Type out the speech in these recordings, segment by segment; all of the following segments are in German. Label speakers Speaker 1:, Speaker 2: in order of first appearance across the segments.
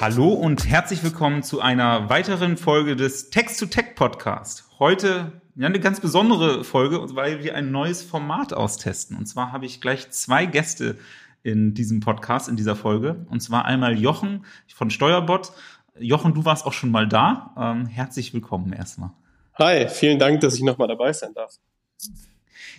Speaker 1: Hallo und herzlich willkommen zu einer weiteren Folge des Text-to-Tech Podcast. Heute eine ganz besondere Folge, weil wir ein neues Format austesten. Und zwar habe ich gleich zwei Gäste in diesem Podcast, in dieser Folge. Und zwar einmal Jochen von Steuerbot. Jochen, du warst auch schon mal da. Ähm, herzlich willkommen erstmal.
Speaker 2: Hi, vielen Dank, dass ich nochmal dabei sein darf.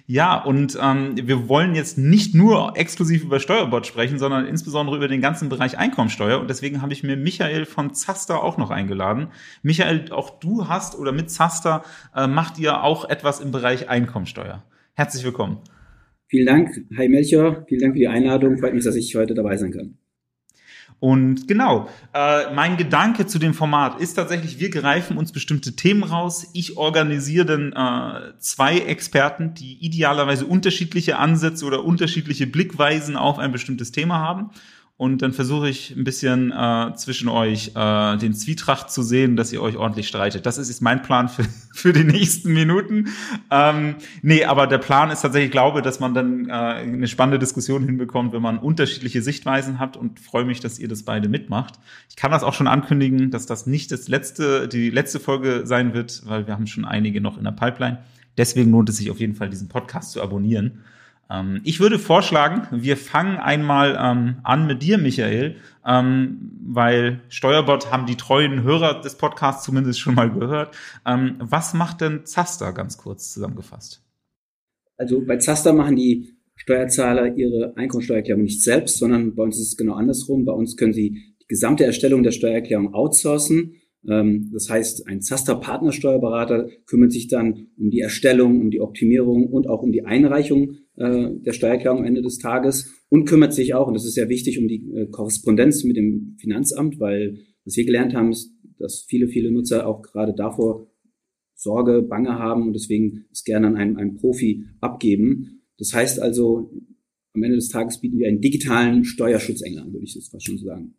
Speaker 1: Ja, und ähm, wir wollen jetzt nicht nur exklusiv über Steuerbot sprechen, sondern insbesondere über den ganzen Bereich Einkommensteuer. Und deswegen habe ich mir Michael von Zaster auch noch eingeladen. Michael, auch du hast oder mit Zaster äh, macht ihr auch etwas im Bereich Einkommensteuer. Herzlich willkommen.
Speaker 3: Vielen Dank. Hi Melchior, vielen Dank für die Einladung. Freut mich, dass ich heute dabei sein kann.
Speaker 1: Und genau, äh, mein Gedanke zu dem Format ist tatsächlich, wir greifen uns bestimmte Themen raus. Ich organisiere dann äh, zwei Experten, die idealerweise unterschiedliche Ansätze oder unterschiedliche Blickweisen auf ein bestimmtes Thema haben und dann versuche ich ein bisschen äh, zwischen euch äh, den Zwietracht zu sehen, dass ihr euch ordentlich streitet. Das ist jetzt mein Plan für, für die nächsten Minuten. Ähm, nee, aber der Plan ist tatsächlich, ich glaube, dass man dann äh, eine spannende Diskussion hinbekommt, wenn man unterschiedliche Sichtweisen hat und freue mich, dass ihr das beide mitmacht. Ich kann das auch schon ankündigen, dass das nicht das letzte, die letzte Folge sein wird, weil wir haben schon einige noch in der Pipeline. Deswegen lohnt es sich auf jeden Fall, diesen Podcast zu abonnieren. Ähm, ich würde vorschlagen, wir fangen einmal ähm, an mit dir, Michael, ähm, weil Steuerbot haben die treuen Hörer des Podcasts zumindest schon mal gehört. Ähm, was macht denn Zaster ganz kurz zusammengefasst?
Speaker 3: Also bei Zaster machen die Steuerzahler ihre Einkommensteuererklärung nicht selbst, sondern bei uns ist es genau andersrum. Bei uns können sie die gesamte Erstellung der Steuererklärung outsourcen. Ähm, das heißt, ein Zaster-Partnersteuerberater kümmert sich dann um die Erstellung, um die Optimierung und auch um die Einreichung äh, der Steuererklärung am Ende des Tages und kümmert sich auch, und das ist sehr wichtig, um die äh, Korrespondenz mit dem Finanzamt, weil was wir gelernt haben, ist, dass viele, viele Nutzer auch gerade davor Sorge, Bange haben und deswegen es gerne an einen, einen Profi abgeben. Das heißt also, am Ende des Tages bieten wir einen digitalen Steuerschutzengel an, würde ich jetzt fast schon sagen.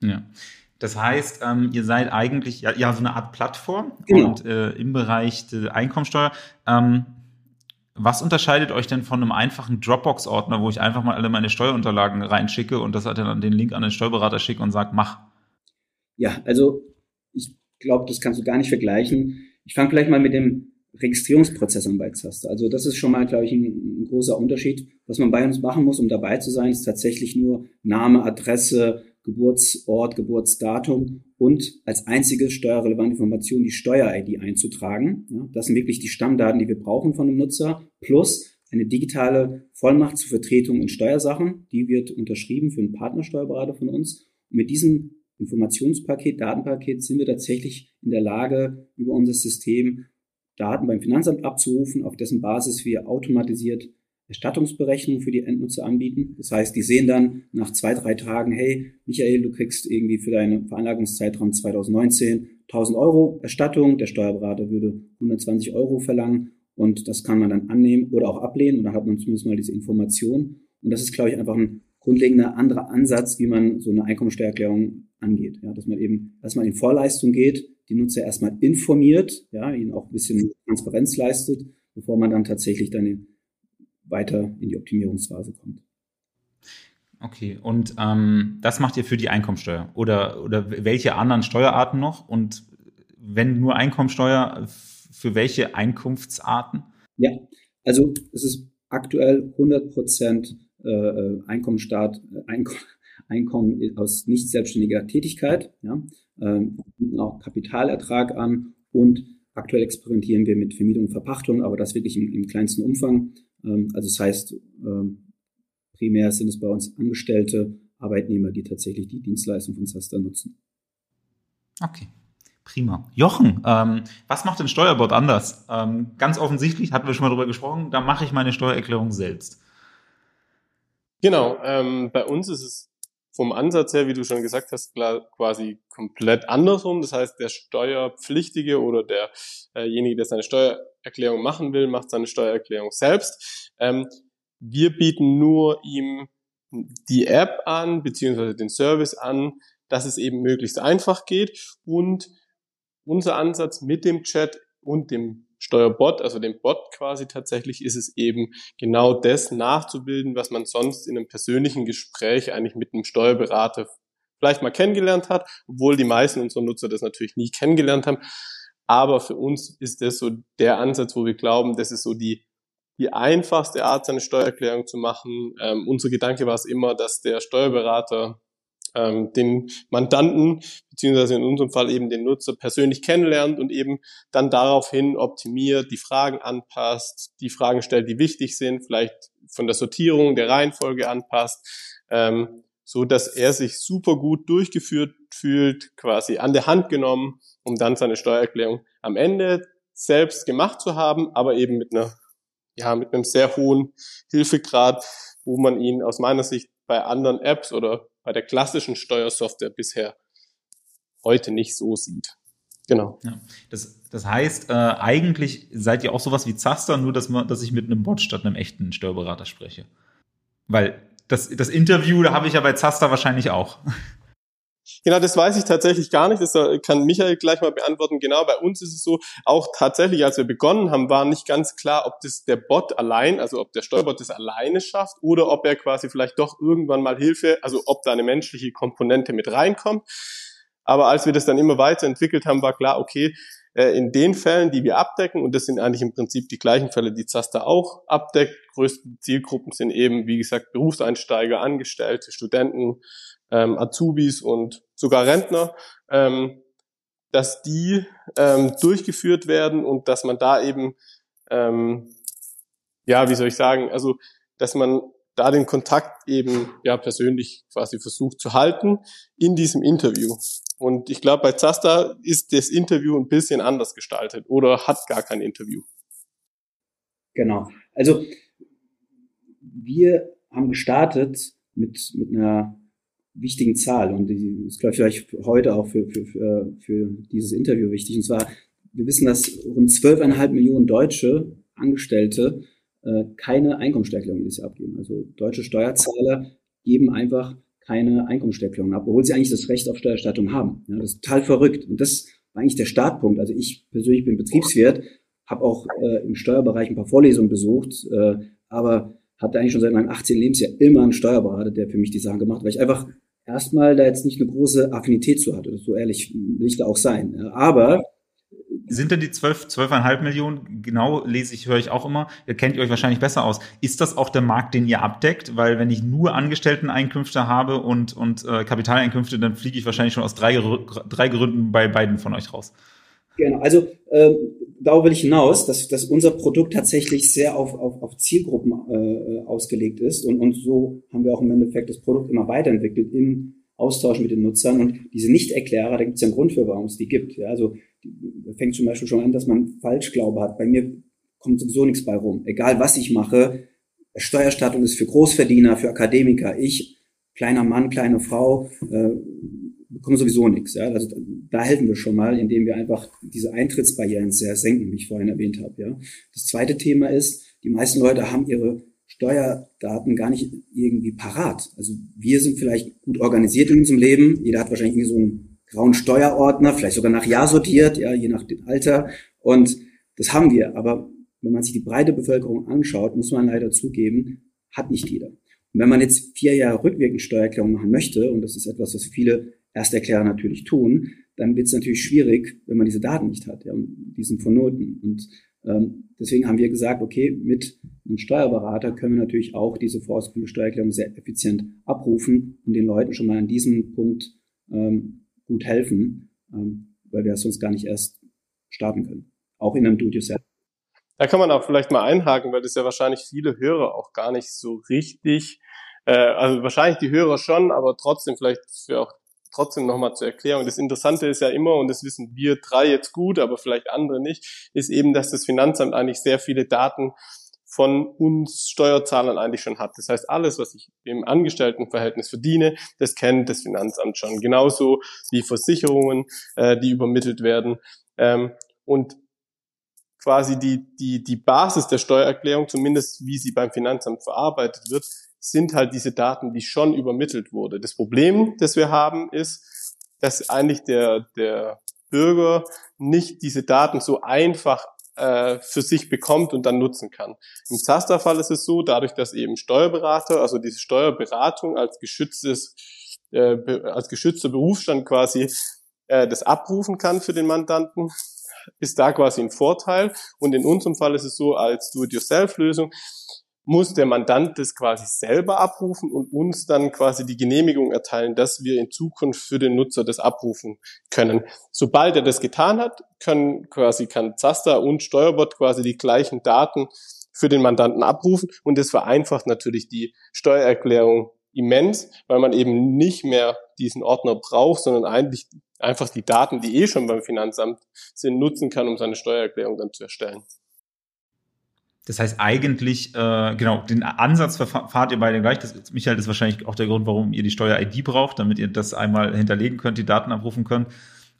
Speaker 1: Ja. Das heißt, ähm, ihr seid eigentlich ja, ja so eine Art Plattform genau. und äh, im Bereich der Einkommensteuer. Ähm, was unterscheidet euch denn von einem einfachen Dropbox-Ordner, wo ich einfach mal alle meine Steuerunterlagen reinschicke und das dann den Link an den Steuerberater schicke und sagt, mach?
Speaker 3: Ja, also ich glaube, das kannst du gar nicht vergleichen. Ich fange vielleicht mal mit dem Registrierungsprozess an bei Zaster. Also das ist schon mal, glaube ich, ein, ein, großer Unterschied. Was man bei uns machen muss, um dabei zu sein, ist tatsächlich nur Name, Adresse, Geburtsort, Geburtsdatum und als einzige steuerrelevante Information die Steuer-ID einzutragen. Ja, das sind wirklich die Stammdaten, die wir brauchen von dem Nutzer, plus eine digitale Vollmacht zur Vertretung in Steuersachen. Die wird unterschrieben für einen Partnersteuerberater von uns. Und mit diesem Informationspaket, Datenpaket sind wir tatsächlich in der Lage, über unser System Daten beim Finanzamt abzurufen, auf dessen Basis wir automatisiert Erstattungsberechnung für die Endnutzer anbieten. Das heißt, die sehen dann nach zwei, drei Tagen, hey, Michael, du kriegst irgendwie für deinen Veranlagungszeitraum 2019 1000 Euro Erstattung. Der Steuerberater würde 120 Euro verlangen und das kann man dann annehmen oder auch ablehnen und dann hat man zumindest mal diese Information. Und das ist, glaube ich, einfach ein grundlegender anderer Ansatz, wie man so eine Einkommensteuererklärung angeht. Ja, dass man eben erstmal in Vorleistung geht, die Nutzer erstmal informiert, ja, ihnen auch ein bisschen Transparenz leistet, bevor man dann tatsächlich dann weiter in die Optimierungsphase kommt.
Speaker 1: Okay, und ähm, das macht ihr für die Einkommensteuer oder, oder welche anderen Steuerarten noch? Und wenn nur Einkommensteuer, für welche Einkunftsarten?
Speaker 3: Ja, also es ist aktuell 100 Prozent äh, äh Einkommenstaat, äh, Einkommen, Einkommen aus nicht selbstständiger Tätigkeit, ja, ähm, auch Kapitalertrag an und aktuell experimentieren wir mit Vermietung und Verpachtung, aber das wirklich im, im kleinsten Umfang. Ähm, also das heißt, ähm, primär sind es bei uns Angestellte, Arbeitnehmer, die tatsächlich die Dienstleistung von Zaster nutzen.
Speaker 1: Okay. Prima. Jochen, ähm, was macht denn Steuerbot anders? Ähm, ganz offensichtlich, hatten wir schon mal drüber gesprochen, da mache ich meine Steuererklärung selbst.
Speaker 2: Genau, ähm, bei uns ist es vom Ansatz her, wie du schon gesagt hast, quasi komplett andersrum. Das heißt, der Steuerpflichtige oder derjenige, der seine Steuererklärung machen will, macht seine Steuererklärung selbst. Ähm, wir bieten nur ihm die App an, beziehungsweise den Service an, dass es eben möglichst einfach geht. Und unser Ansatz mit dem Chat und dem Steuerbot, also dem Bot quasi tatsächlich, ist es eben genau das nachzubilden, was man sonst in einem persönlichen Gespräch eigentlich mit einem Steuerberater vielleicht mal kennengelernt hat, obwohl die meisten unserer Nutzer das natürlich nie kennengelernt haben. Aber für uns ist das so der Ansatz, wo wir glauben, das ist so die, die einfachste Art, seine Steuererklärung zu machen. Ähm, unser Gedanke war es immer, dass der Steuerberater ähm, den Mandanten, beziehungsweise in unserem Fall eben den Nutzer persönlich kennenlernt und eben dann daraufhin optimiert, die Fragen anpasst, die Fragen stellt, die wichtig sind, vielleicht von der Sortierung, der Reihenfolge anpasst. Ähm, so dass er sich super gut durchgeführt fühlt, quasi an der Hand genommen, um dann seine Steuererklärung am Ende selbst gemacht zu haben, aber eben mit einer, ja, mit einem sehr hohen Hilfegrad, wo man ihn aus meiner Sicht bei anderen Apps oder bei der klassischen Steuersoftware bisher heute nicht so sieht. Genau.
Speaker 1: Ja, das, das heißt, äh, eigentlich seid ihr auch sowas wie Zaster, nur dass, man, dass ich mit einem Bot statt einem echten Steuerberater spreche. Weil das, das Interview, da habe ich ja bei Zaster wahrscheinlich auch.
Speaker 2: Genau, das weiß ich tatsächlich gar nicht. Das kann Michael gleich mal beantworten. Genau, bei uns ist es so, auch tatsächlich, als wir begonnen haben, war nicht ganz klar, ob das der Bot allein, also ob der Steuerbot das alleine schafft oder ob er quasi vielleicht doch irgendwann mal Hilfe, also ob da eine menschliche Komponente mit reinkommt. Aber als wir das dann immer weiterentwickelt haben, war klar, okay, äh, in den Fällen, die wir abdecken, und das sind eigentlich im Prinzip die gleichen Fälle, die Zaster auch abdeckt, größte Zielgruppen sind eben, wie gesagt, Berufseinsteiger, Angestellte, Studenten, ähm, Azubis und sogar Rentner, ähm, dass die ähm, durchgeführt werden und dass man da eben, ähm, ja, wie soll ich sagen, also dass man da den Kontakt eben ja persönlich quasi versucht zu halten in diesem Interview. Und ich glaube, bei Zasta ist das Interview ein bisschen anders gestaltet oder hat gar kein Interview.
Speaker 3: Genau. Also wir haben gestartet mit, mit einer wichtigen Zahl und die ist, glaube ich, vielleicht heute auch für, für, für, für dieses Interview wichtig. Und zwar, wir wissen, dass rund zwölfeinhalb Millionen deutsche Angestellte äh, keine Einkommensteuererklärung jedes Jahr abgeben. Also deutsche Steuerzahler geben einfach keine Einkommensteuererklärung ab, obwohl sie eigentlich das Recht auf Steuererstattung haben. Ja, das ist total verrückt. Und das war eigentlich der Startpunkt. Also ich persönlich bin Betriebswirt, habe auch äh, im Steuerbereich ein paar Vorlesungen besucht, äh, aber hatte eigentlich schon seit meinem 18. Lebensjahr immer einen Steuerberater, der für mich die Sachen gemacht hat, weil ich einfach erstmal da jetzt nicht eine große Affinität zu hatte. So ehrlich will ich da auch sein. Aber
Speaker 1: sind denn die 12, 12,5 Millionen, genau lese ich, höre ich auch immer, ihr kennt ihr euch wahrscheinlich besser aus. Ist das auch der Markt, den ihr abdeckt? Weil wenn ich nur Angestellteneinkünfte habe und, und äh, Kapitaleinkünfte, dann fliege ich wahrscheinlich schon aus drei, drei Gründen bei beiden von euch raus.
Speaker 3: Genau, also äh, darauf will ich hinaus, dass, dass unser Produkt tatsächlich sehr auf, auf, auf Zielgruppen äh, ausgelegt ist und, und so haben wir auch im Endeffekt das Produkt immer weiterentwickelt im Austausch mit den Nutzern und diese Nicht-Erklärer, da gibt es ja einen Grund für, warum es die gibt. Ja, also fängt zum Beispiel schon an, dass man Falschglaube hat. Bei mir kommt sowieso nichts bei rum. Egal was ich mache, Steuerstattung ist für Großverdiener, für Akademiker. Ich, kleiner Mann, kleine Frau, äh, bekomme sowieso nichts. Ja? Also da helfen wir schon mal, indem wir einfach diese Eintrittsbarrieren sehr senken, wie ich vorhin erwähnt habe. Ja? Das zweite Thema ist, die meisten Leute haben ihre Steuerdaten gar nicht irgendwie parat. Also wir sind vielleicht gut organisiert in unserem Leben. Jeder hat wahrscheinlich irgendwie so einen grauen Steuerordner, vielleicht sogar nach Jahr sortiert, ja, je nach dem Alter. Und das haben wir. Aber wenn man sich die breite Bevölkerung anschaut, muss man leider zugeben, hat nicht jeder. Und wenn man jetzt vier Jahre rückwirkend Steuererklärung machen möchte, und das ist etwas, was viele Ersterklärer natürlich tun, dann wird es natürlich schwierig, wenn man diese Daten nicht hat, ja, diesen von Noten. Und ähm, deswegen haben wir gesagt, okay, mit einem Steuerberater können wir natürlich auch diese vorausgeführte Steuererklärung sehr effizient abrufen und den Leuten schon mal an diesem Punkt ähm, gut helfen, ähm, weil wir sonst gar nicht erst starten können. Auch in einem Do-it-yourself.
Speaker 2: Da kann man auch vielleicht mal einhaken, weil das ja wahrscheinlich viele Hörer auch gar nicht so richtig, äh, also wahrscheinlich die Hörer schon, aber trotzdem vielleicht für auch trotzdem nochmal zur Erklärung. Das Interessante ist ja immer, und das wissen wir drei jetzt gut, aber vielleicht andere nicht, ist eben, dass das Finanzamt eigentlich sehr viele Daten von uns Steuerzahlern eigentlich schon hat. Das heißt, alles, was ich im Angestelltenverhältnis verdiene, das kennt das Finanzamt schon. Genauso wie Versicherungen, äh, die übermittelt werden. Ähm, und quasi die, die, die Basis der Steuererklärung, zumindest wie sie beim Finanzamt verarbeitet wird, sind halt diese Daten, die schon übermittelt wurde. Das Problem, das wir haben, ist, dass eigentlich der, der Bürger nicht diese Daten so einfach äh, für sich bekommt und dann nutzen kann. Im Zaster-Fall ist es so, dadurch, dass eben Steuerberater, also diese Steuerberatung als geschütztes, äh, als geschützter Berufsstand quasi äh, das abrufen kann für den Mandanten, ist da quasi ein Vorteil. Und in unserem Fall ist es so, als Do-it-yourself-Lösung muss der Mandant das quasi selber abrufen und uns dann quasi die Genehmigung erteilen, dass wir in Zukunft für den Nutzer das abrufen können. Sobald er das getan hat, können quasi kann Zaster und Steuerbot quasi die gleichen Daten für den Mandanten abrufen und das vereinfacht natürlich die Steuererklärung immens, weil man eben nicht mehr diesen Ordner braucht, sondern eigentlich einfach die Daten, die eh schon beim Finanzamt sind, nutzen kann, um seine Steuererklärung dann zu erstellen.
Speaker 1: Das heißt eigentlich, äh, genau, den Ansatz fahrt ihr beide gleich. Das, Michael, ist wahrscheinlich auch der Grund, warum ihr die Steuer-ID braucht, damit ihr das einmal hinterlegen könnt, die Daten abrufen könnt.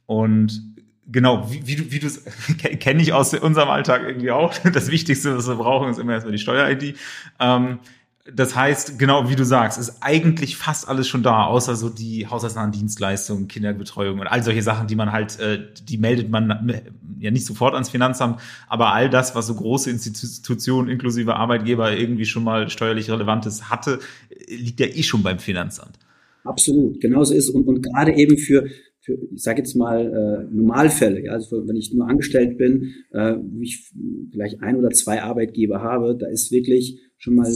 Speaker 1: Und genau, wie, wie du, wie du kenne ich aus unserem Alltag irgendwie auch. Das Wichtigste, was wir brauchen, ist immer erstmal die Steuer-ID. Ähm, das heißt, genau wie du sagst, ist eigentlich fast alles schon da, außer so die haushaltsnahen Dienstleistungen, Kinderbetreuung und all solche Sachen, die man halt, äh, die meldet man ja nicht sofort ans Finanzamt, aber all das, was so große Institutionen inklusive Arbeitgeber irgendwie schon mal steuerlich Relevantes hatte, liegt ja eh schon beim Finanzamt.
Speaker 3: Absolut, genauso ist und, und gerade eben für für, ich sage jetzt mal, äh, Normalfälle, ja, also wenn ich nur angestellt bin, äh, wo ich vielleicht ein oder zwei Arbeitgeber habe, da ist wirklich schon mal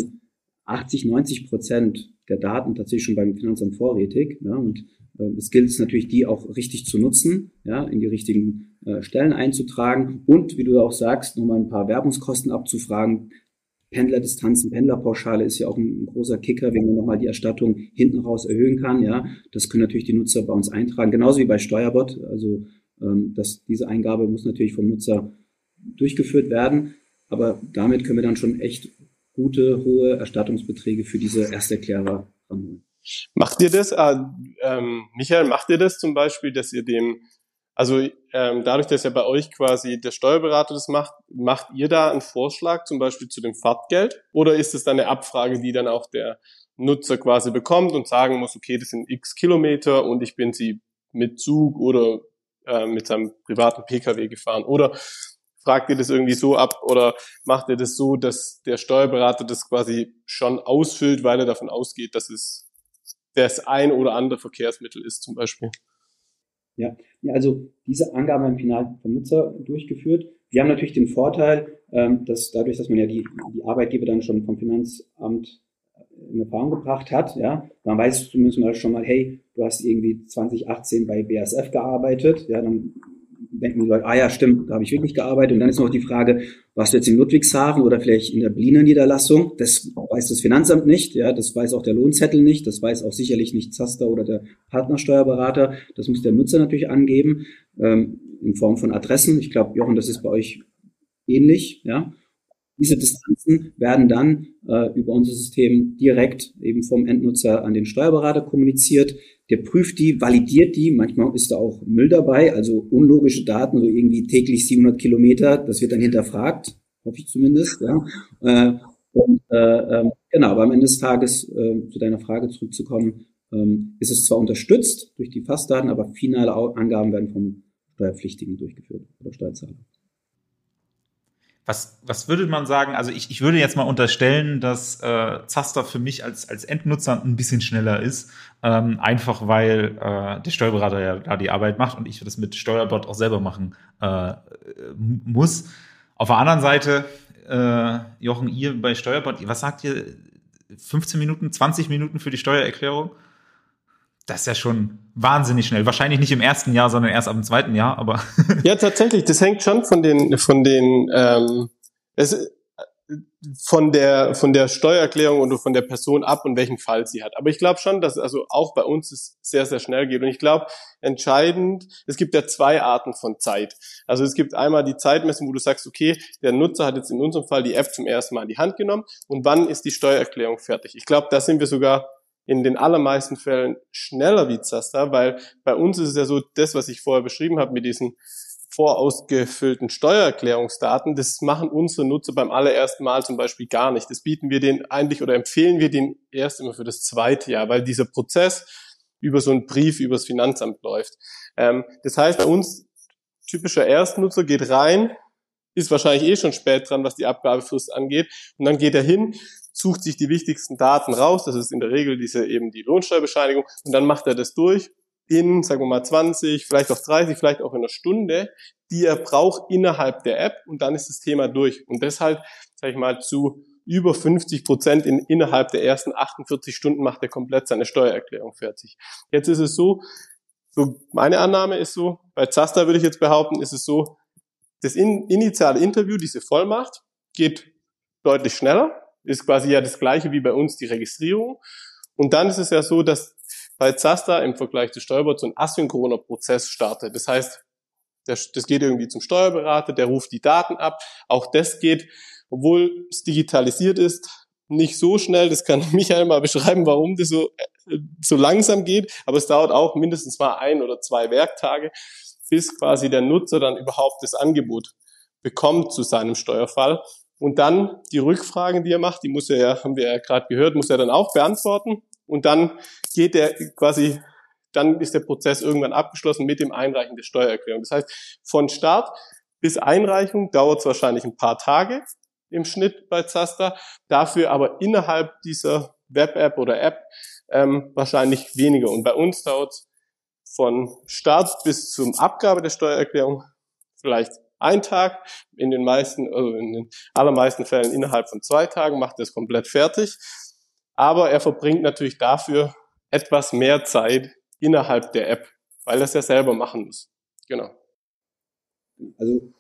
Speaker 3: 80, 90 Prozent der Daten tatsächlich schon beim Finanzamt vorrätig. Ja, und äh, es gilt es natürlich, die auch richtig zu nutzen, ja, in die richtigen äh, Stellen einzutragen und, wie du auch sagst, nochmal ein paar Werbungskosten abzufragen. Pendlerdistanzen, Pendlerpauschale ist ja auch ein, großer Kicker, wenn man nochmal die Erstattung hinten raus erhöhen kann. Ja, das können natürlich die Nutzer bei uns eintragen, genauso wie bei Steuerbot. Also ähm, dass diese Eingabe muss natürlich vom Nutzer durchgeführt werden. Aber damit können wir dann schon echt gute, hohe Erstattungsbeträge für diese Ersterklärer ranholen.
Speaker 2: Macht ihr das, äh, ähm, Michael, macht ihr das zum Beispiel, dass ihr dem, also ähm, dadurch, dass ja bei euch quasi der Steuerberater das macht, macht ihr da einen Vorschlag zum Beispiel zu dem Fahrtgeld? Oder ist es dann eine Abfrage, die dann auch der Nutzer quasi bekommt und sagen muss, okay, das sind x Kilometer und ich bin sie mit Zug oder äh, mit seinem privaten Pkw gefahren? Oder fragt ihr das irgendwie so ab oder macht ihr das so, dass der Steuerberater das quasi schon ausfüllt, weil er davon ausgeht, dass es das ein oder andere Verkehrsmittel ist zum Beispiel?
Speaker 3: Ja, also diese Angaben im Final vom Nutzer durchgeführt. Wir haben natürlich den Vorteil, ähm, dass dadurch, dass man ja die, die Arbeitgeber dann schon vom Finanzamt in Erfahrung gebracht hat, ja, dann weißt du zumindest mal schon mal, hey, du hast irgendwie 2018 bei BASF gearbeitet, ja, dann denken die Leute, ah ja, stimmt, da habe ich wirklich gearbeitet. Und dann ist noch die Frage, warst du jetzt in Ludwigshafen oder vielleicht in der Berliner Niederlassung? Das weiß das Finanzamt nicht, ja, das weiß auch der Lohnzettel nicht, das weiß auch sicherlich nicht Zaster oder der Partnersteuerberater. Das muss der Nutzer natürlich angeben, ähm, in Form von Adressen. Ich glaube, Jochen, das ist bei euch ähnlich, ja. Diese Distanzen werden dann äh, über unser System direkt eben vom Endnutzer an den Steuerberater kommuniziert. Der prüft die, validiert die. Manchmal ist da auch Müll dabei, also unlogische Daten, so irgendwie täglich 700 Kilometer. Das wird dann hinterfragt, hoffe ich zumindest. Ja. Äh, und äh, ähm, genau, aber am Ende des Tages, äh, zu deiner Frage zurückzukommen, ähm, ist es zwar unterstützt durch die Fassdaten, aber finale Angaben werden vom Steuerpflichtigen durchgeführt oder Steuerzahler.
Speaker 1: Was, was würde man sagen? Also ich, ich würde jetzt mal unterstellen, dass äh, Zaster für mich als, als Endnutzer ein bisschen schneller ist. Ähm, einfach weil äh, der Steuerberater ja da die Arbeit macht und ich das mit Steuerbot auch selber machen äh, muss. Auf der anderen Seite, äh, Jochen, ihr bei Steuerbot, was sagt ihr? 15 Minuten, 20 Minuten für die Steuererklärung? Das ist ja schon wahnsinnig schnell. Wahrscheinlich nicht im ersten Jahr, sondern erst ab dem zweiten Jahr, aber.
Speaker 2: ja, tatsächlich, das hängt schon von den, von den, ähm, es, von der, von der Steuererklärung und von der Person ab und welchen Fall sie hat. Aber ich glaube schon, dass also auch bei uns es sehr, sehr schnell geht. Und ich glaube, entscheidend, es gibt ja zwei Arten von Zeit. Also es gibt einmal die Zeitmessung, wo du sagst, okay, der Nutzer hat jetzt in unserem Fall die App zum ersten Mal in die Hand genommen und wann ist die Steuererklärung fertig? Ich glaube, da sind wir sogar in den allermeisten Fällen schneller wie Zaster, weil bei uns ist es ja so, das, was ich vorher beschrieben habe mit diesen vorausgefüllten Steuererklärungsdaten, das machen unsere Nutzer beim allerersten Mal zum Beispiel gar nicht. Das bieten wir denen eigentlich oder empfehlen wir denen erst immer für das zweite Jahr, weil dieser Prozess über so einen Brief übers Finanzamt läuft. Ähm, das heißt, bei uns typischer Erstnutzer geht rein, ist wahrscheinlich eh schon spät dran, was die Abgabefrist angeht. Und dann geht er hin, sucht sich die wichtigsten Daten raus. Das ist in der Regel diese eben die Lohnsteuerbescheinigung. Und dann macht er das durch in, sagen wir mal, 20, vielleicht auch 30, vielleicht auch in einer Stunde, die er braucht innerhalb der App. Und dann ist das Thema durch. Und deshalb, sage ich mal, zu über 50 Prozent in, innerhalb der ersten 48 Stunden macht er komplett seine Steuererklärung fertig. Jetzt ist es so, so meine Annahme ist so, bei Zaster würde ich jetzt behaupten, ist es so, das in, initiale Interview, diese Vollmacht, geht deutlich schneller, ist quasi ja das gleiche wie bei uns die Registrierung. Und dann ist es ja so, dass bei Zaster im Vergleich zu Steuerbot so ein asynchroner Prozess startet. Das heißt, das, das geht irgendwie zum Steuerberater, der ruft die Daten ab. Auch das geht, obwohl es digitalisiert ist, nicht so schnell. Das kann Michael mal beschreiben, warum das so, äh, so langsam geht. Aber es dauert auch mindestens mal ein oder zwei Werktage bis quasi der Nutzer dann überhaupt das Angebot bekommt zu seinem Steuerfall. Und dann die Rückfragen, die er macht, die muss er ja, haben wir ja gerade gehört, muss er dann auch beantworten. Und dann geht er quasi, dann ist der Prozess irgendwann abgeschlossen mit dem Einreichen der Steuererklärung. Das heißt, von Start bis Einreichung dauert es wahrscheinlich ein paar Tage im Schnitt bei Zaster, dafür aber innerhalb dieser Web-App oder App ähm, wahrscheinlich weniger. Und bei uns dauert es von Start bis zum Abgabe der Steuererklärung vielleicht ein Tag, in den meisten, also in den allermeisten Fällen innerhalb von zwei Tagen macht er es komplett fertig. Aber er verbringt natürlich dafür etwas mehr Zeit innerhalb der App, weil er es ja selber machen muss. Genau.
Speaker 3: Also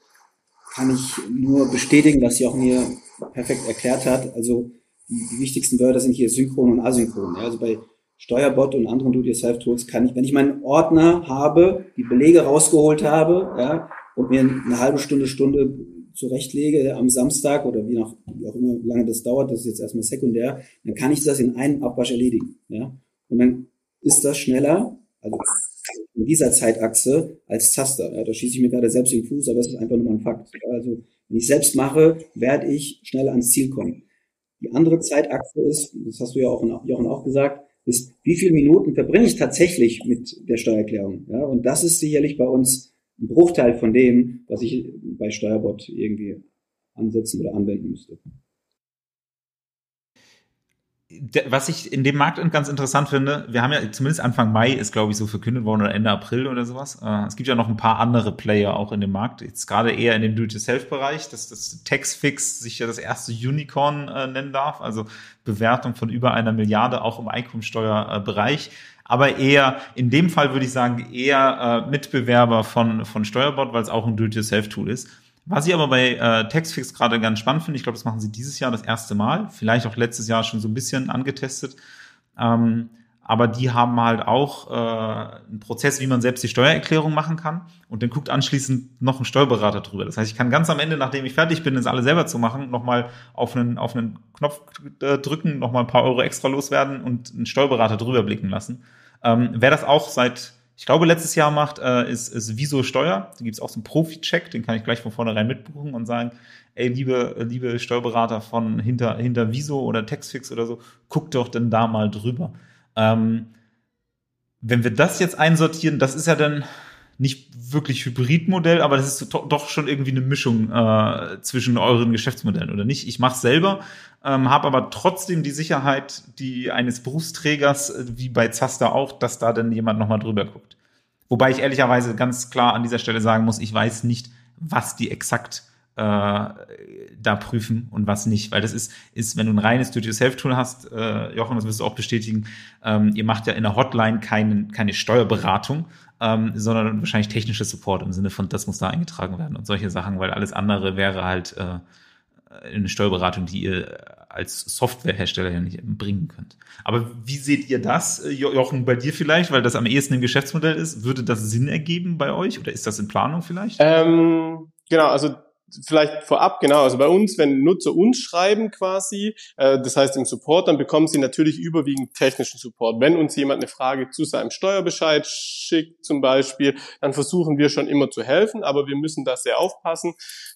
Speaker 3: kann ich nur bestätigen, was Jochen hier perfekt erklärt hat. Also die, die wichtigsten Wörter sind hier synchron und asynchron. Also bei Steuerbot und anderen Do-it-yourself-Tools kann ich, wenn ich meinen Ordner habe, die Belege rausgeholt habe, ja, und mir eine halbe Stunde, Stunde zurechtlege am Samstag oder wie, noch, wie auch immer lange das dauert, das ist jetzt erstmal sekundär, dann kann ich das in einem Abwasch erledigen. Ja? Und dann ist das schneller, also in dieser Zeitachse, als Zaster. Ja? Da schieße ich mir gerade selbst den Fuß, aber es ist einfach nur ein Fakt. Ja? Also wenn ich selbst mache, werde ich schneller ans Ziel kommen. Die andere Zeitachse ist, das hast du ja auch, Jochen auch gesagt, ist, wie viele Minuten verbringe ich tatsächlich mit der Steuererklärung? Ja, und das ist sicherlich bei uns ein Bruchteil von dem, was ich bei Steuerbot irgendwie ansetzen oder anwenden müsste
Speaker 1: was ich in dem Markt ganz interessant finde, wir haben ja zumindest Anfang Mai ist, glaube ich, so verkündet worden oder Ende April oder sowas. Äh, es gibt ja noch ein paar andere Player auch in dem Markt. Jetzt gerade eher in dem Do-it-yourself-Bereich, dass das Textfix sich ja das erste Unicorn äh, nennen darf, also Bewertung von über einer Milliarde auch im Einkommensteuerbereich. Aber eher, in dem Fall würde ich sagen, eher äh, Mitbewerber von, von Steuerbot, weil es auch ein Do-it-yourself-Tool ist. Was ich aber bei äh, Textfix gerade ganz spannend finde, ich glaube, das machen sie dieses Jahr das erste Mal, vielleicht auch letztes Jahr schon so ein bisschen angetestet. Ähm, aber die haben halt auch äh, einen Prozess, wie man selbst die Steuererklärung machen kann und dann guckt anschließend noch ein Steuerberater drüber. Das heißt, ich kann ganz am Ende, nachdem ich fertig bin, das alle selber zu machen, nochmal auf einen, auf einen Knopf äh, drücken, nochmal ein paar Euro extra loswerden und einen Steuerberater drüber blicken lassen. Ähm, wer das auch seit ich glaube, letztes Jahr macht, äh, ist, ist Viso Steuer. Da gibt es auch so einen Profi-Check, den kann ich gleich von vornherein mitbuchen und sagen, ey, liebe, liebe Steuerberater von hinter, hinter Viso oder Textfix oder so, guckt doch denn da mal drüber. Ähm, wenn wir das jetzt einsortieren, das ist ja dann nicht wirklich Hybridmodell, aber das ist doch schon irgendwie eine Mischung äh, zwischen euren Geschäftsmodellen, oder nicht? Ich mache selber, ähm, habe aber trotzdem die Sicherheit, die eines Berufsträgers, äh, wie bei Zaster auch, dass da dann jemand nochmal drüber guckt. Wobei ich ehrlicherweise ganz klar an dieser Stelle sagen muss, ich weiß nicht, was die exakt äh, da prüfen und was nicht. Weil das ist, ist wenn du ein reines Do-it-yourself-Tool hast, äh, Jochen, das wirst du auch bestätigen, ähm, ihr macht ja in der Hotline keine, keine Steuerberatung, ähm, sondern wahrscheinlich technische Support im Sinne von, das muss da eingetragen werden und solche Sachen, weil alles andere wäre halt äh, eine Steuerberatung, die ihr als Softwarehersteller ja nicht bringen könnt. Aber wie seht ihr das, Jochen, bei dir vielleicht, weil das am ehesten ein Geschäftsmodell ist? Würde das Sinn ergeben bei euch oder ist das in Planung vielleicht?
Speaker 2: Ähm, genau, also vielleicht vorab, genau, also bei uns, wenn Nutzer uns schreiben quasi, äh, das heißt im Support, dann bekommen sie natürlich überwiegend technischen Support. Wenn uns jemand eine Frage zu seinem Steuerbescheid schickt zum Beispiel, dann versuchen wir schon immer zu helfen, aber wir müssen da sehr aufpassen,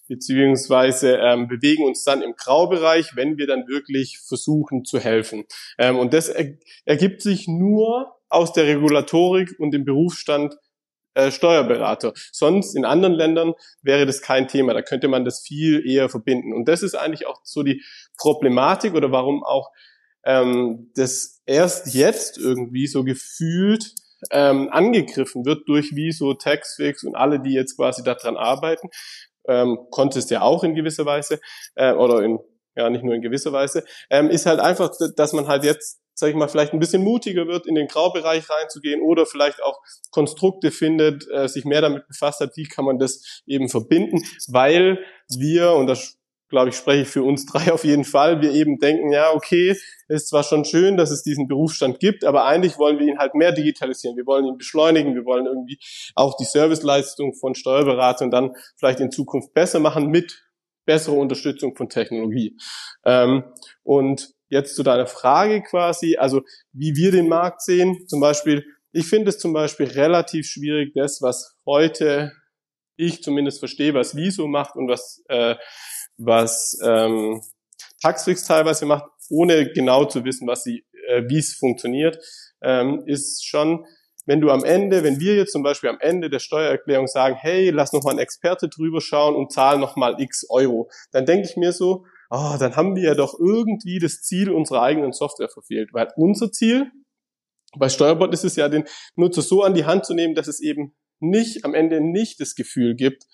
Speaker 2: beziehungsweise ähm, bewegen uns dann im Graubereich, wenn wir dann wirklich versuchen zu helfen. Ähm, und das er ergibt sich nur aus der Regulatorik und dem Berufsstand äh, Steuerberater. Sonst in anderen Ländern wäre das kein Thema. Da könnte man das viel eher verbinden. Und das ist eigentlich auch so die Problematik oder warum auch ähm, das erst jetzt irgendwie so gefühlt ähm, angegriffen wird durch Wieso, Taxfix und alle, die jetzt quasi daran arbeiten. Ähm, Contest ja auch in gewisser Weise äh, oder in ja nicht nur in gewisser Weise, ähm, ist halt einfach, dass man halt jetzt sag ich mal, vielleicht ein bisschen mutiger wird, in den Graubereich reinzugehen oder vielleicht auch Konstrukte findet, äh, sich mehr damit befasst hat, wie kann man das eben verbinden, weil wir, und das glaube ich, spreche ich für uns drei auf jeden Fall, wir eben denken, ja, okay, ist zwar schon schön, dass es diesen Berufsstand gibt, aber eigentlich wollen wir ihn halt mehr digitalisieren. Wir wollen ihn beschleunigen, wir wollen irgendwie auch die Serviceleistung von Steuerberatern dann vielleicht in Zukunft besser machen mit besserer Unterstützung von Technologie. Ähm, und jetzt zu deiner Frage quasi, also wie wir den Markt sehen, zum Beispiel, ich finde es zum Beispiel relativ schwierig, das, was heute ich zumindest verstehe, was Wieso macht und was äh, was ähm, Taxfix teilweise macht, ohne genau zu wissen, was sie, äh, wie es funktioniert, ähm, ist schon, wenn du am Ende, wenn wir jetzt zum Beispiel am Ende der Steuererklärung sagen, hey, lass noch mal ein Experte drüber schauen und zahl noch mal x Euro, dann denke ich mir so, oh, dann haben wir ja doch irgendwie das Ziel unserer eigenen Software verfehlt, weil unser Ziel bei Steuerbot ist es ja, den Nutzer so an die Hand zu nehmen, dass es eben nicht am Ende nicht das Gefühl gibt,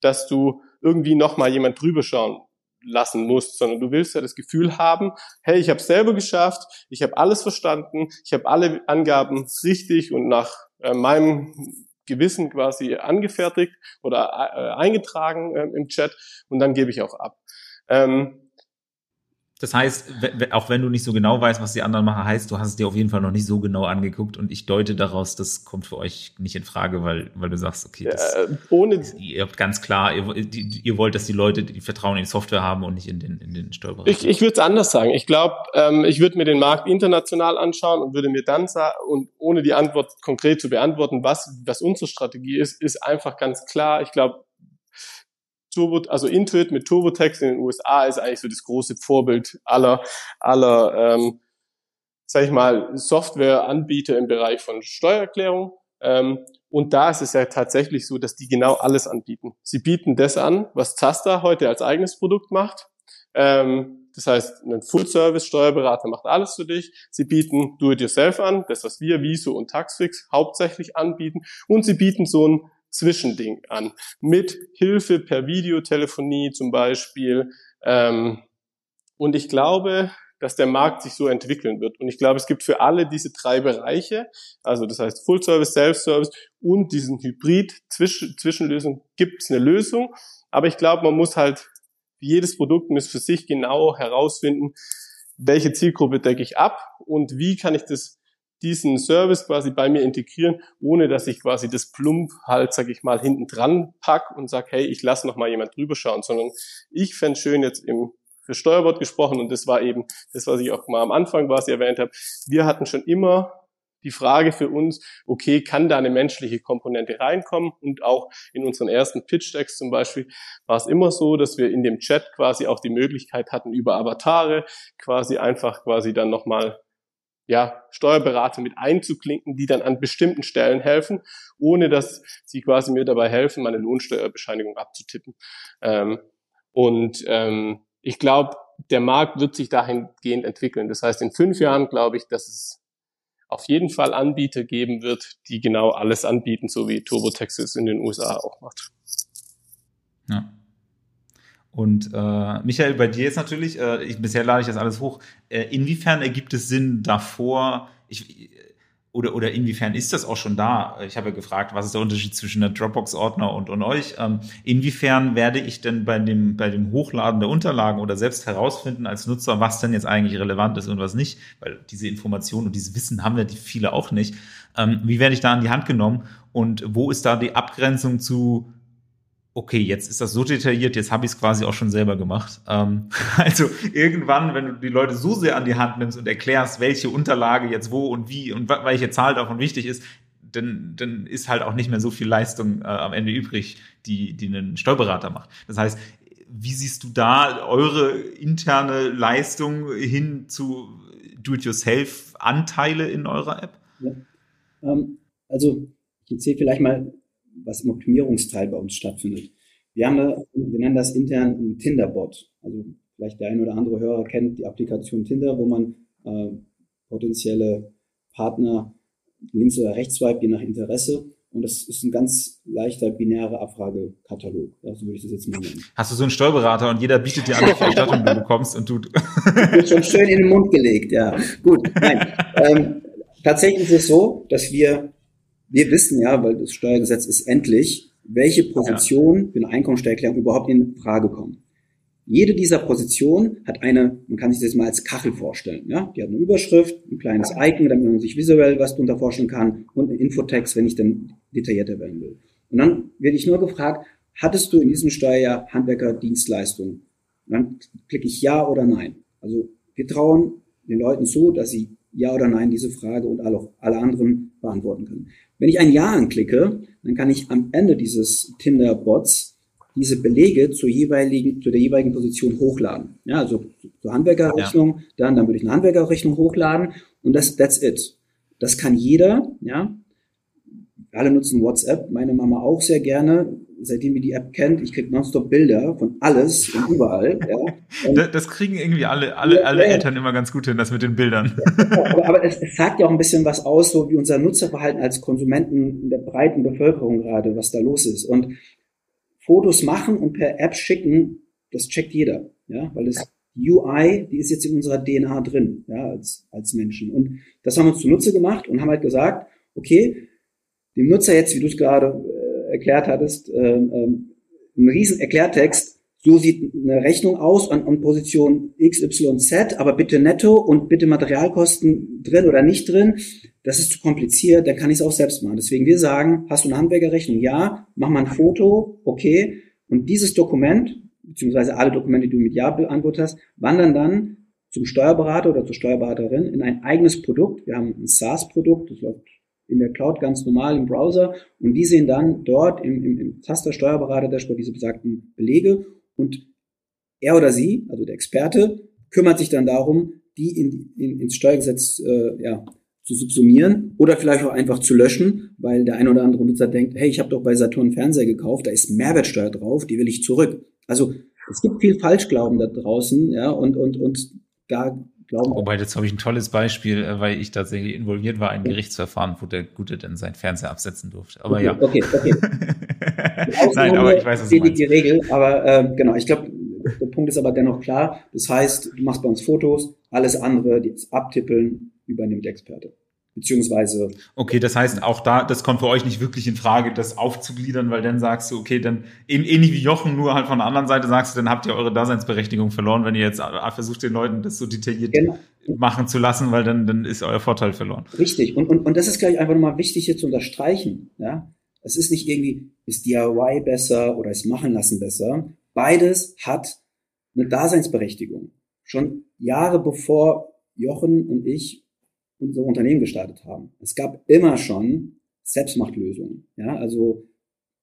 Speaker 2: dass du irgendwie nochmal jemand drüber schauen lassen musst, sondern du willst ja das Gefühl haben, hey, ich habe selber geschafft, ich habe alles verstanden, ich habe alle Angaben richtig und nach äh, meinem Gewissen quasi angefertigt oder äh, eingetragen äh, im Chat und dann gebe ich auch ab. Ähm,
Speaker 1: das heißt, auch wenn du nicht so genau weißt, was die anderen machen, heißt, du hast es dir auf jeden Fall noch nicht so genau angeguckt und ich deute daraus, das kommt für euch nicht in Frage, weil, weil du sagst, okay, das, ja, ohne ihr habt ganz klar, ihr, ihr, wollt, dass die Leute die Vertrauen in die Software haben und nicht in den, in den Steuerberater.
Speaker 2: Ich, ich würde es anders sagen. Ich glaube, ähm, ich würde mir den Markt international anschauen und würde mir dann sagen, und ohne die Antwort konkret zu beantworten, was, was unsere Strategie ist, ist einfach ganz klar. Ich glaube, Turbo, also Intuit mit TurboTax in den USA ist eigentlich so das große Vorbild aller, aller, ähm, sag ich mal, Softwareanbieter im Bereich von Steuererklärung. Ähm, und da ist es ja tatsächlich so, dass die genau alles anbieten. Sie bieten das an, was Zasta heute als eigenes Produkt macht. Ähm, das heißt, ein Full-Service-Steuerberater macht alles für dich. Sie bieten Do-it-yourself an, das, was wir, Viso und Taxfix hauptsächlich anbieten. Und sie bieten so ein Zwischending an. Mit Hilfe per Videotelefonie zum Beispiel. Ähm, und ich glaube, dass der Markt sich so entwickeln wird. Und ich glaube, es gibt für alle diese drei Bereiche, also das heißt Full Service, Self-Service und diesen Hybrid-Zwischenlösung gibt es eine Lösung. Aber ich glaube, man muss halt jedes Produkt muss für sich genau herausfinden, welche Zielgruppe decke ich ab und wie kann ich das diesen Service quasi bei mir integrieren, ohne dass ich quasi das Plump halt, sag ich mal, hinten dran pack und sag, hey, ich lasse noch mal jemand drüber schauen, sondern ich fände schön jetzt im für Steuerbord gesprochen und das war eben das, was ich auch mal am Anfang quasi erwähnt habe. Wir hatten schon immer die Frage für uns, okay, kann da eine menschliche Komponente reinkommen? Und auch in unseren ersten Pitch-Decks zum Beispiel war es immer so, dass wir in dem Chat quasi auch die Möglichkeit hatten, über Avatare quasi einfach quasi dann nochmal ja, Steuerberater mit einzuklinken, die dann an bestimmten Stellen helfen, ohne dass sie quasi mir dabei helfen, meine Lohnsteuerbescheinigung abzutippen. Ähm, und ähm, ich glaube, der Markt wird sich dahingehend entwickeln. Das heißt, in fünf Jahren glaube ich, dass es auf jeden Fall Anbieter geben wird, die genau alles anbieten, so wie TurboTax es in den USA auch macht.
Speaker 1: Ja. Und äh, Michael, bei dir jetzt natürlich, äh, ich, bisher lade ich das alles hoch. Äh, inwiefern ergibt es Sinn davor, ich, oder, oder inwiefern ist das auch schon da? Ich habe ja gefragt, was ist der Unterschied zwischen der Dropbox-Ordner und, und euch? Ähm, inwiefern werde ich denn bei dem, bei dem Hochladen der Unterlagen oder selbst herausfinden als Nutzer, was denn jetzt eigentlich relevant ist und was nicht? Weil diese Informationen und dieses Wissen haben ja die viele auch nicht. Ähm, wie werde ich da an die Hand genommen? Und wo ist da die Abgrenzung zu, okay, jetzt ist das so detailliert, jetzt habe ich es quasi auch schon selber gemacht. Ähm, also irgendwann, wenn du die Leute so sehr an die Hand nimmst und erklärst, welche Unterlage jetzt wo und wie und welche Zahl davon wichtig ist, dann, dann ist halt auch nicht mehr so viel Leistung äh, am Ende übrig, die, die ein Steuerberater macht. Das heißt, wie siehst du da eure interne Leistung hin zu Do-it-yourself-Anteile in eurer App? Ja.
Speaker 3: Ähm, also ich erzähle vielleicht mal was im Optimierungsteil bei uns stattfindet. Wir haben da, wir nennen das intern ein Tinder-Bot. Also vielleicht der ein oder andere Hörer kennt die Applikation Tinder, wo man äh, potenzielle Partner links oder rechts swipe, je nach Interesse. Und das ist ein ganz leichter binärer Abfragekatalog. Ja, so würde ich das jetzt mal nennen.
Speaker 1: Hast du so einen Steuerberater und jeder bietet dir an, welche Erstattung du bekommst und du.
Speaker 3: Wird schon schön in den Mund gelegt, ja. Gut, nein. Ähm, tatsächlich ist es so, dass wir, wir wissen ja, weil das Steuergesetz ist endlich, welche Position für eine Einkommensteuererklärung überhaupt in Frage kommen. Jede dieser Positionen hat eine, man kann sich das mal als Kachel vorstellen. Ja? Die hat eine Überschrift, ein kleines Icon, damit man sich visuell was darunter vorstellen kann und einen Infotext, wenn ich dann detaillierter werden will. Und dann werde ich nur gefragt, hattest du in diesem Steuerjahr Handwerkerdienstleistungen? Und dann klicke ich Ja oder Nein. Also wir trauen den Leuten zu, dass sie Ja oder Nein diese Frage und alle, alle anderen beantworten können. Wenn ich ein Ja anklicke, dann kann ich am Ende dieses Tinder-Bots diese Belege zur jeweiligen, zu der jeweiligen Position hochladen. Ja, also zur Handwerkerrechnung, ja. dann, dann würde ich eine Handwerkerrechnung hochladen und das, that's it. Das kann jeder, ja. Alle nutzen WhatsApp, meine Mama auch sehr gerne. Seitdem wir die App kennt, ich kriege nonstop Bilder von alles und überall. Ja.
Speaker 1: Und das kriegen irgendwie alle, alle, alle ja, Eltern immer ganz gut hin, das mit den Bildern.
Speaker 3: aber, aber es, es, sagt ja auch ein bisschen was aus, so wie unser Nutzerverhalten als Konsumenten in der breiten Bevölkerung gerade, was da los ist. Und Fotos machen und per App schicken, das checkt jeder, ja, weil das UI, die ist jetzt in unserer DNA drin, ja, als, als Menschen. Und das haben wir uns zunutze gemacht und haben halt gesagt, okay, dem Nutzer jetzt, wie du es gerade erklärt hattest, äh, äh, einen riesen Erklärtext, so sieht eine Rechnung aus an, an Position XYZ, aber bitte netto und bitte Materialkosten drin oder nicht drin. Das ist zu kompliziert, dann kann ich es auch selbst machen. Deswegen wir sagen, hast du eine Handwerkerrechnung? Ja, mach mal ein Foto, okay. Und dieses Dokument, beziehungsweise alle Dokumente, die du mit Ja beantwortet hast, wandern dann zum Steuerberater oder zur Steuerberaterin in ein eigenes Produkt. Wir haben ein SaaS-Produkt, das läuft in der Cloud ganz normal im Browser und die sehen dann dort im, im, im Taster Steuerberater Dashboard diese besagten Belege und er oder sie, also der Experte, kümmert sich dann darum, die in, in, ins Steuergesetz äh, ja, zu subsumieren oder vielleicht auch einfach zu löschen, weil der ein oder andere Nutzer denkt, hey, ich habe doch bei Saturn Fernseher gekauft, da ist Mehrwertsteuer drauf, die will ich zurück. Also es gibt viel Falschglauben da draußen, ja, und, und, und da glauben.
Speaker 1: Wobei, jetzt habe ich ein tolles Beispiel, äh, weil ich tatsächlich involviert war in ein Gerichtsverfahren, wo der Gute dann seinen Fernseher absetzen durfte. Aber
Speaker 3: okay,
Speaker 1: ja.
Speaker 3: Okay, okay.
Speaker 1: Nein, aber ich weiß, was
Speaker 3: du meinst. die Regel, aber äh, genau, ich glaube, der Punkt ist aber dennoch klar. Das heißt, du machst bei uns Fotos, alles andere, die abtippeln, übernimmt Experte beziehungsweise.
Speaker 1: Okay, das heißt auch da, das kommt für euch nicht wirklich in Frage, das aufzugliedern, weil dann sagst du, okay, dann ähnlich wie Jochen, nur halt von der anderen Seite sagst du, dann habt ihr eure Daseinsberechtigung verloren, wenn ihr jetzt versucht, den Leuten das so detailliert genau. machen zu lassen, weil dann, dann ist euer Vorteil verloren.
Speaker 3: Richtig. Und, und, und das ist gleich einfach nochmal wichtig hier zu unterstreichen. Ja? Es ist nicht irgendwie, ist DIY besser oder ist machen lassen besser. Beides hat eine Daseinsberechtigung. Schon Jahre bevor Jochen und ich unser Unternehmen gestartet haben. Es gab immer schon Selbstmachtlösungen. Ja, also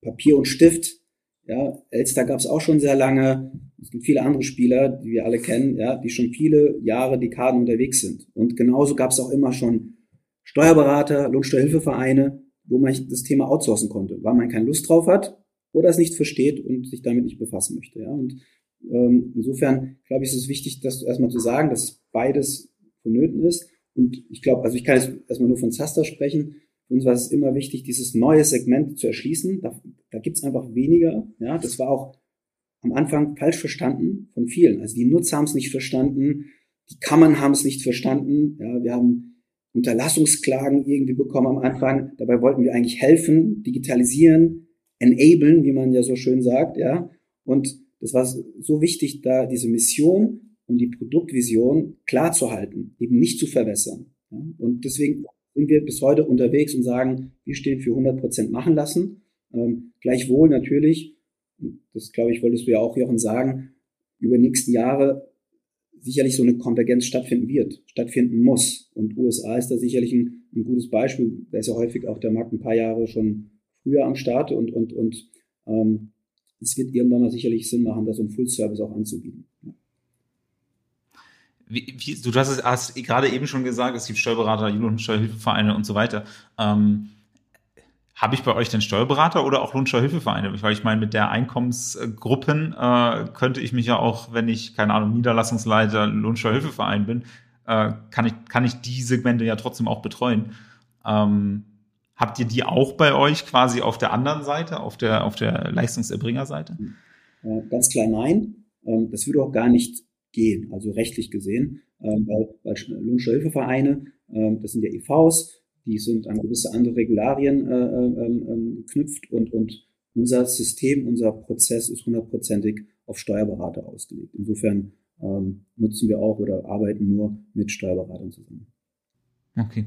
Speaker 3: Papier und Stift. Ja, Elster gab es auch schon sehr lange. Es gibt viele andere Spieler, die wir alle kennen, ja, die schon viele Jahre, Dekaden unterwegs sind. Und genauso gab es auch immer schon Steuerberater, Lohnsteuerhilfevereine, wo man das Thema outsourcen konnte, weil man keine Lust drauf hat oder es nicht versteht und sich damit nicht befassen möchte. Ja. Und ähm, insofern glaube ich, ist es wichtig, das erstmal zu sagen, dass beides vonnöten ist. Und ich glaube, also ich kann jetzt erstmal nur von Zaster sprechen. Für uns war es immer wichtig, dieses neue Segment zu erschließen. Da, da gibt es einfach weniger. Ja, das war auch am Anfang falsch verstanden von vielen. Also die Nutzer haben es nicht verstanden, die Kammern haben es nicht verstanden. Ja, wir haben Unterlassungsklagen irgendwie bekommen am Anfang. Dabei wollten wir eigentlich helfen, digitalisieren, enablen, wie man ja so schön sagt. Ja, und das war so wichtig, da diese Mission um die Produktvision klar zu halten, eben nicht zu verwässern. Und deswegen sind wir bis heute unterwegs und sagen, wir stehen für 100 Prozent machen lassen. Ähm, gleichwohl natürlich, das glaube ich, wolltest du ja auch, Jochen, sagen, über die nächsten Jahre sicherlich so eine Konvergenz stattfinden wird, stattfinden muss. Und USA ist da sicherlich ein, ein gutes Beispiel. Da ist ja häufig auch der Markt ein paar Jahre schon früher am Start und, und, und ähm, es wird irgendwann mal sicherlich Sinn machen, das um Full Service auch anzubieten.
Speaker 1: Wie, wie, du hast, es, hast gerade eben schon gesagt, es gibt Steuerberater, Jugendsteuerhilfevereine und so weiter. Ähm, Habe ich bei euch den Steuerberater oder auch Lohnsteuerhilfevereine? Weil ich meine, mit der Einkommensgruppen äh, könnte ich mich ja auch, wenn ich, keine Ahnung, Niederlassungsleiter Lohnsteuerhilfeverein bin, äh, kann, ich, kann ich die Segmente ja trotzdem auch betreuen. Ähm, habt ihr die auch bei euch quasi auf der anderen Seite, auf der, auf der Leistungserbringerseite?
Speaker 3: Äh, ganz klar nein. Ähm, das würde auch gar nicht gehen, also rechtlich gesehen, ähm, weil, weil Lohnsteuerhilfevereine, ähm, das sind ja EVs, die sind an gewisse andere Regularien äh, ähm, geknüpft und, und unser System, unser Prozess ist hundertprozentig auf Steuerberater ausgelegt. Insofern nutzen wir auch oder arbeiten nur mit Steuerberatern zusammen.
Speaker 1: Okay.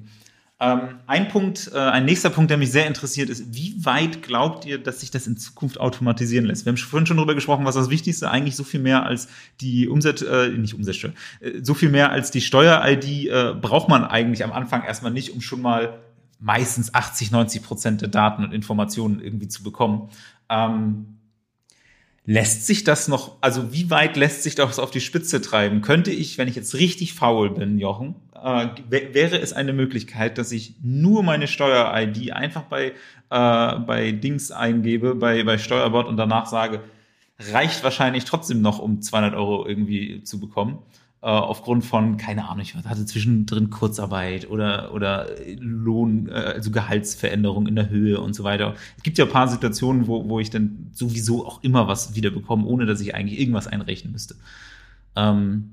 Speaker 1: Ähm, ein Punkt, äh, ein nächster Punkt, der mich sehr interessiert, ist, wie weit glaubt ihr, dass sich das in Zukunft automatisieren lässt? Wir haben vorhin schon darüber gesprochen, was das Wichtigste eigentlich so viel mehr als die Umsatz, äh, nicht Umsatzsteuer, äh, so viel mehr als die Steuer-ID äh, braucht man eigentlich am Anfang erstmal nicht, um schon mal meistens 80, 90 Prozent der Daten und Informationen irgendwie zu bekommen. Ähm, Lässt sich das noch, also wie weit lässt sich das auf die Spitze treiben? Könnte ich, wenn ich jetzt richtig faul bin, Jochen, äh, wäre es eine Möglichkeit, dass ich nur meine Steuer-ID einfach bei, äh, bei Dings eingebe, bei, bei Steuerbot und danach sage, reicht wahrscheinlich trotzdem noch, um 200 Euro irgendwie zu bekommen äh, aufgrund von, keine Ahnung, ich hatte zwischendrin Kurzarbeit oder, oder Lohn, äh, also Gehaltsveränderung in der Höhe und so weiter. Es gibt ja ein paar Situationen, wo, wo ich dann sowieso auch immer was wieder bekomme, ohne dass ich eigentlich irgendwas einrechnen müsste. Ähm,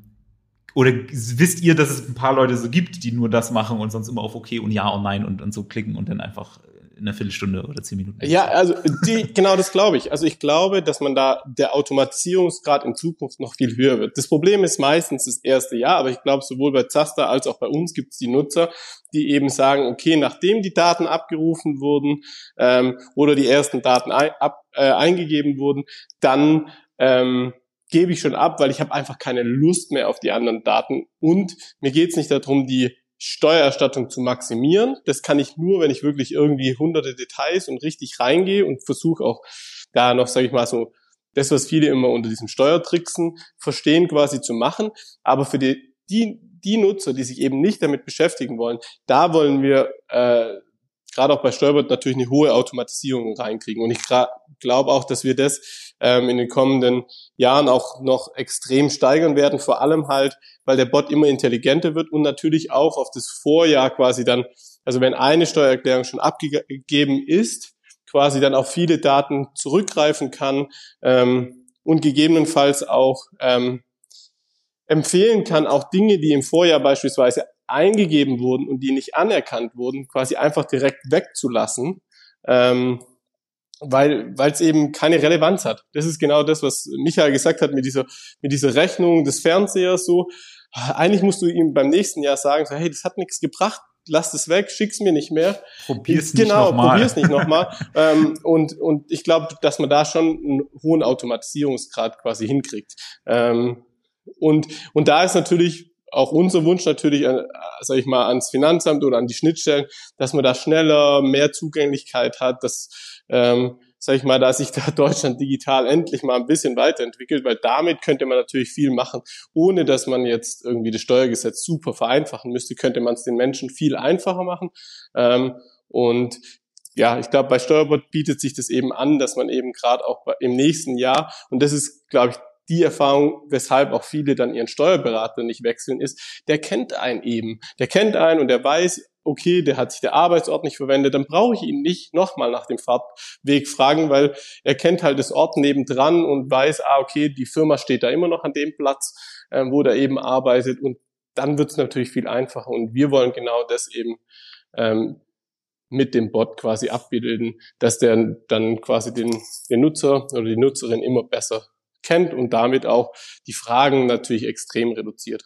Speaker 1: oder wisst ihr, dass es ein paar Leute so gibt, die nur das machen und sonst immer auf OK und Ja und Nein und, und so klicken und dann einfach in einer Viertelstunde oder zehn Minuten.
Speaker 2: Ja, also die, genau das glaube ich. Also ich glaube, dass man da der Automatisierungsgrad in Zukunft noch viel höher wird. Das Problem ist meistens das erste Jahr, aber ich glaube, sowohl bei Zaster als auch bei uns gibt es die Nutzer, die eben sagen, okay, nachdem die Daten abgerufen wurden ähm, oder die ersten Daten ein, ab, äh, eingegeben wurden, dann ähm, gebe ich schon ab, weil ich habe einfach keine Lust mehr auf die anderen Daten und mir geht es nicht darum, die Steuererstattung zu maximieren. Das kann ich nur, wenn ich wirklich irgendwie hunderte Details und richtig reingehe und versuche auch da noch, sage ich mal, so das, was viele immer unter diesem Steuertricksen verstehen, quasi zu machen. Aber für die, die, die Nutzer, die sich eben nicht damit beschäftigen wollen, da wollen wir äh, gerade auch bei Steuerbot natürlich eine hohe Automatisierung reinkriegen. Und ich glaube auch, dass wir das ähm, in den kommenden Jahren auch noch extrem steigern werden, vor allem halt, weil der Bot immer intelligenter wird und natürlich auch auf das Vorjahr quasi dann, also wenn eine Steuererklärung schon abgegeben ist, quasi dann auf viele Daten zurückgreifen kann ähm, und gegebenenfalls auch ähm, empfehlen kann, auch Dinge, die im Vorjahr beispielsweise eingegeben wurden und die nicht anerkannt wurden, quasi einfach direkt wegzulassen, ähm, weil es eben keine Relevanz hat. Das ist genau das, was Michael gesagt hat mit dieser mit dieser Rechnung des Fernsehers. So eigentlich musst du ihm beim nächsten Jahr sagen, so, hey, das hat nichts gebracht, lass es weg, schick's mir nicht mehr.
Speaker 1: Probier's nicht genau,
Speaker 2: nochmal. Probier's nicht nochmal. ähm, und, und ich glaube, dass man da schon einen hohen Automatisierungsgrad quasi hinkriegt. Ähm, und, und da ist natürlich auch unser Wunsch natürlich, an, sag ich mal, ans Finanzamt oder an die Schnittstellen, dass man da schneller mehr Zugänglichkeit hat, dass, ähm, sag ich mal, dass sich da Deutschland digital endlich mal ein bisschen weiterentwickelt, weil damit könnte man natürlich viel machen, ohne dass man jetzt irgendwie das Steuergesetz super vereinfachen müsste, könnte man es den Menschen viel einfacher machen. Ähm, und ja, ich glaube, bei Steuerbot bietet sich das eben an, dass man eben gerade auch im nächsten Jahr, und das ist, glaube ich, die Erfahrung, weshalb auch viele dann ihren Steuerberater nicht wechseln, ist, der kennt einen eben. Der kennt einen und der weiß, okay, der hat sich der Arbeitsort nicht verwendet, dann brauche ich ihn nicht nochmal nach dem Fahrtweg fragen, weil er kennt halt das Ort nebendran und weiß, ah, okay, die Firma steht da immer noch an dem Platz, äh, wo der eben arbeitet und dann wird es natürlich viel einfacher und wir wollen genau das eben ähm, mit dem Bot quasi abbilden, dass der dann quasi den, den Nutzer oder die Nutzerin immer besser kennt und damit auch die Fragen natürlich extrem reduziert.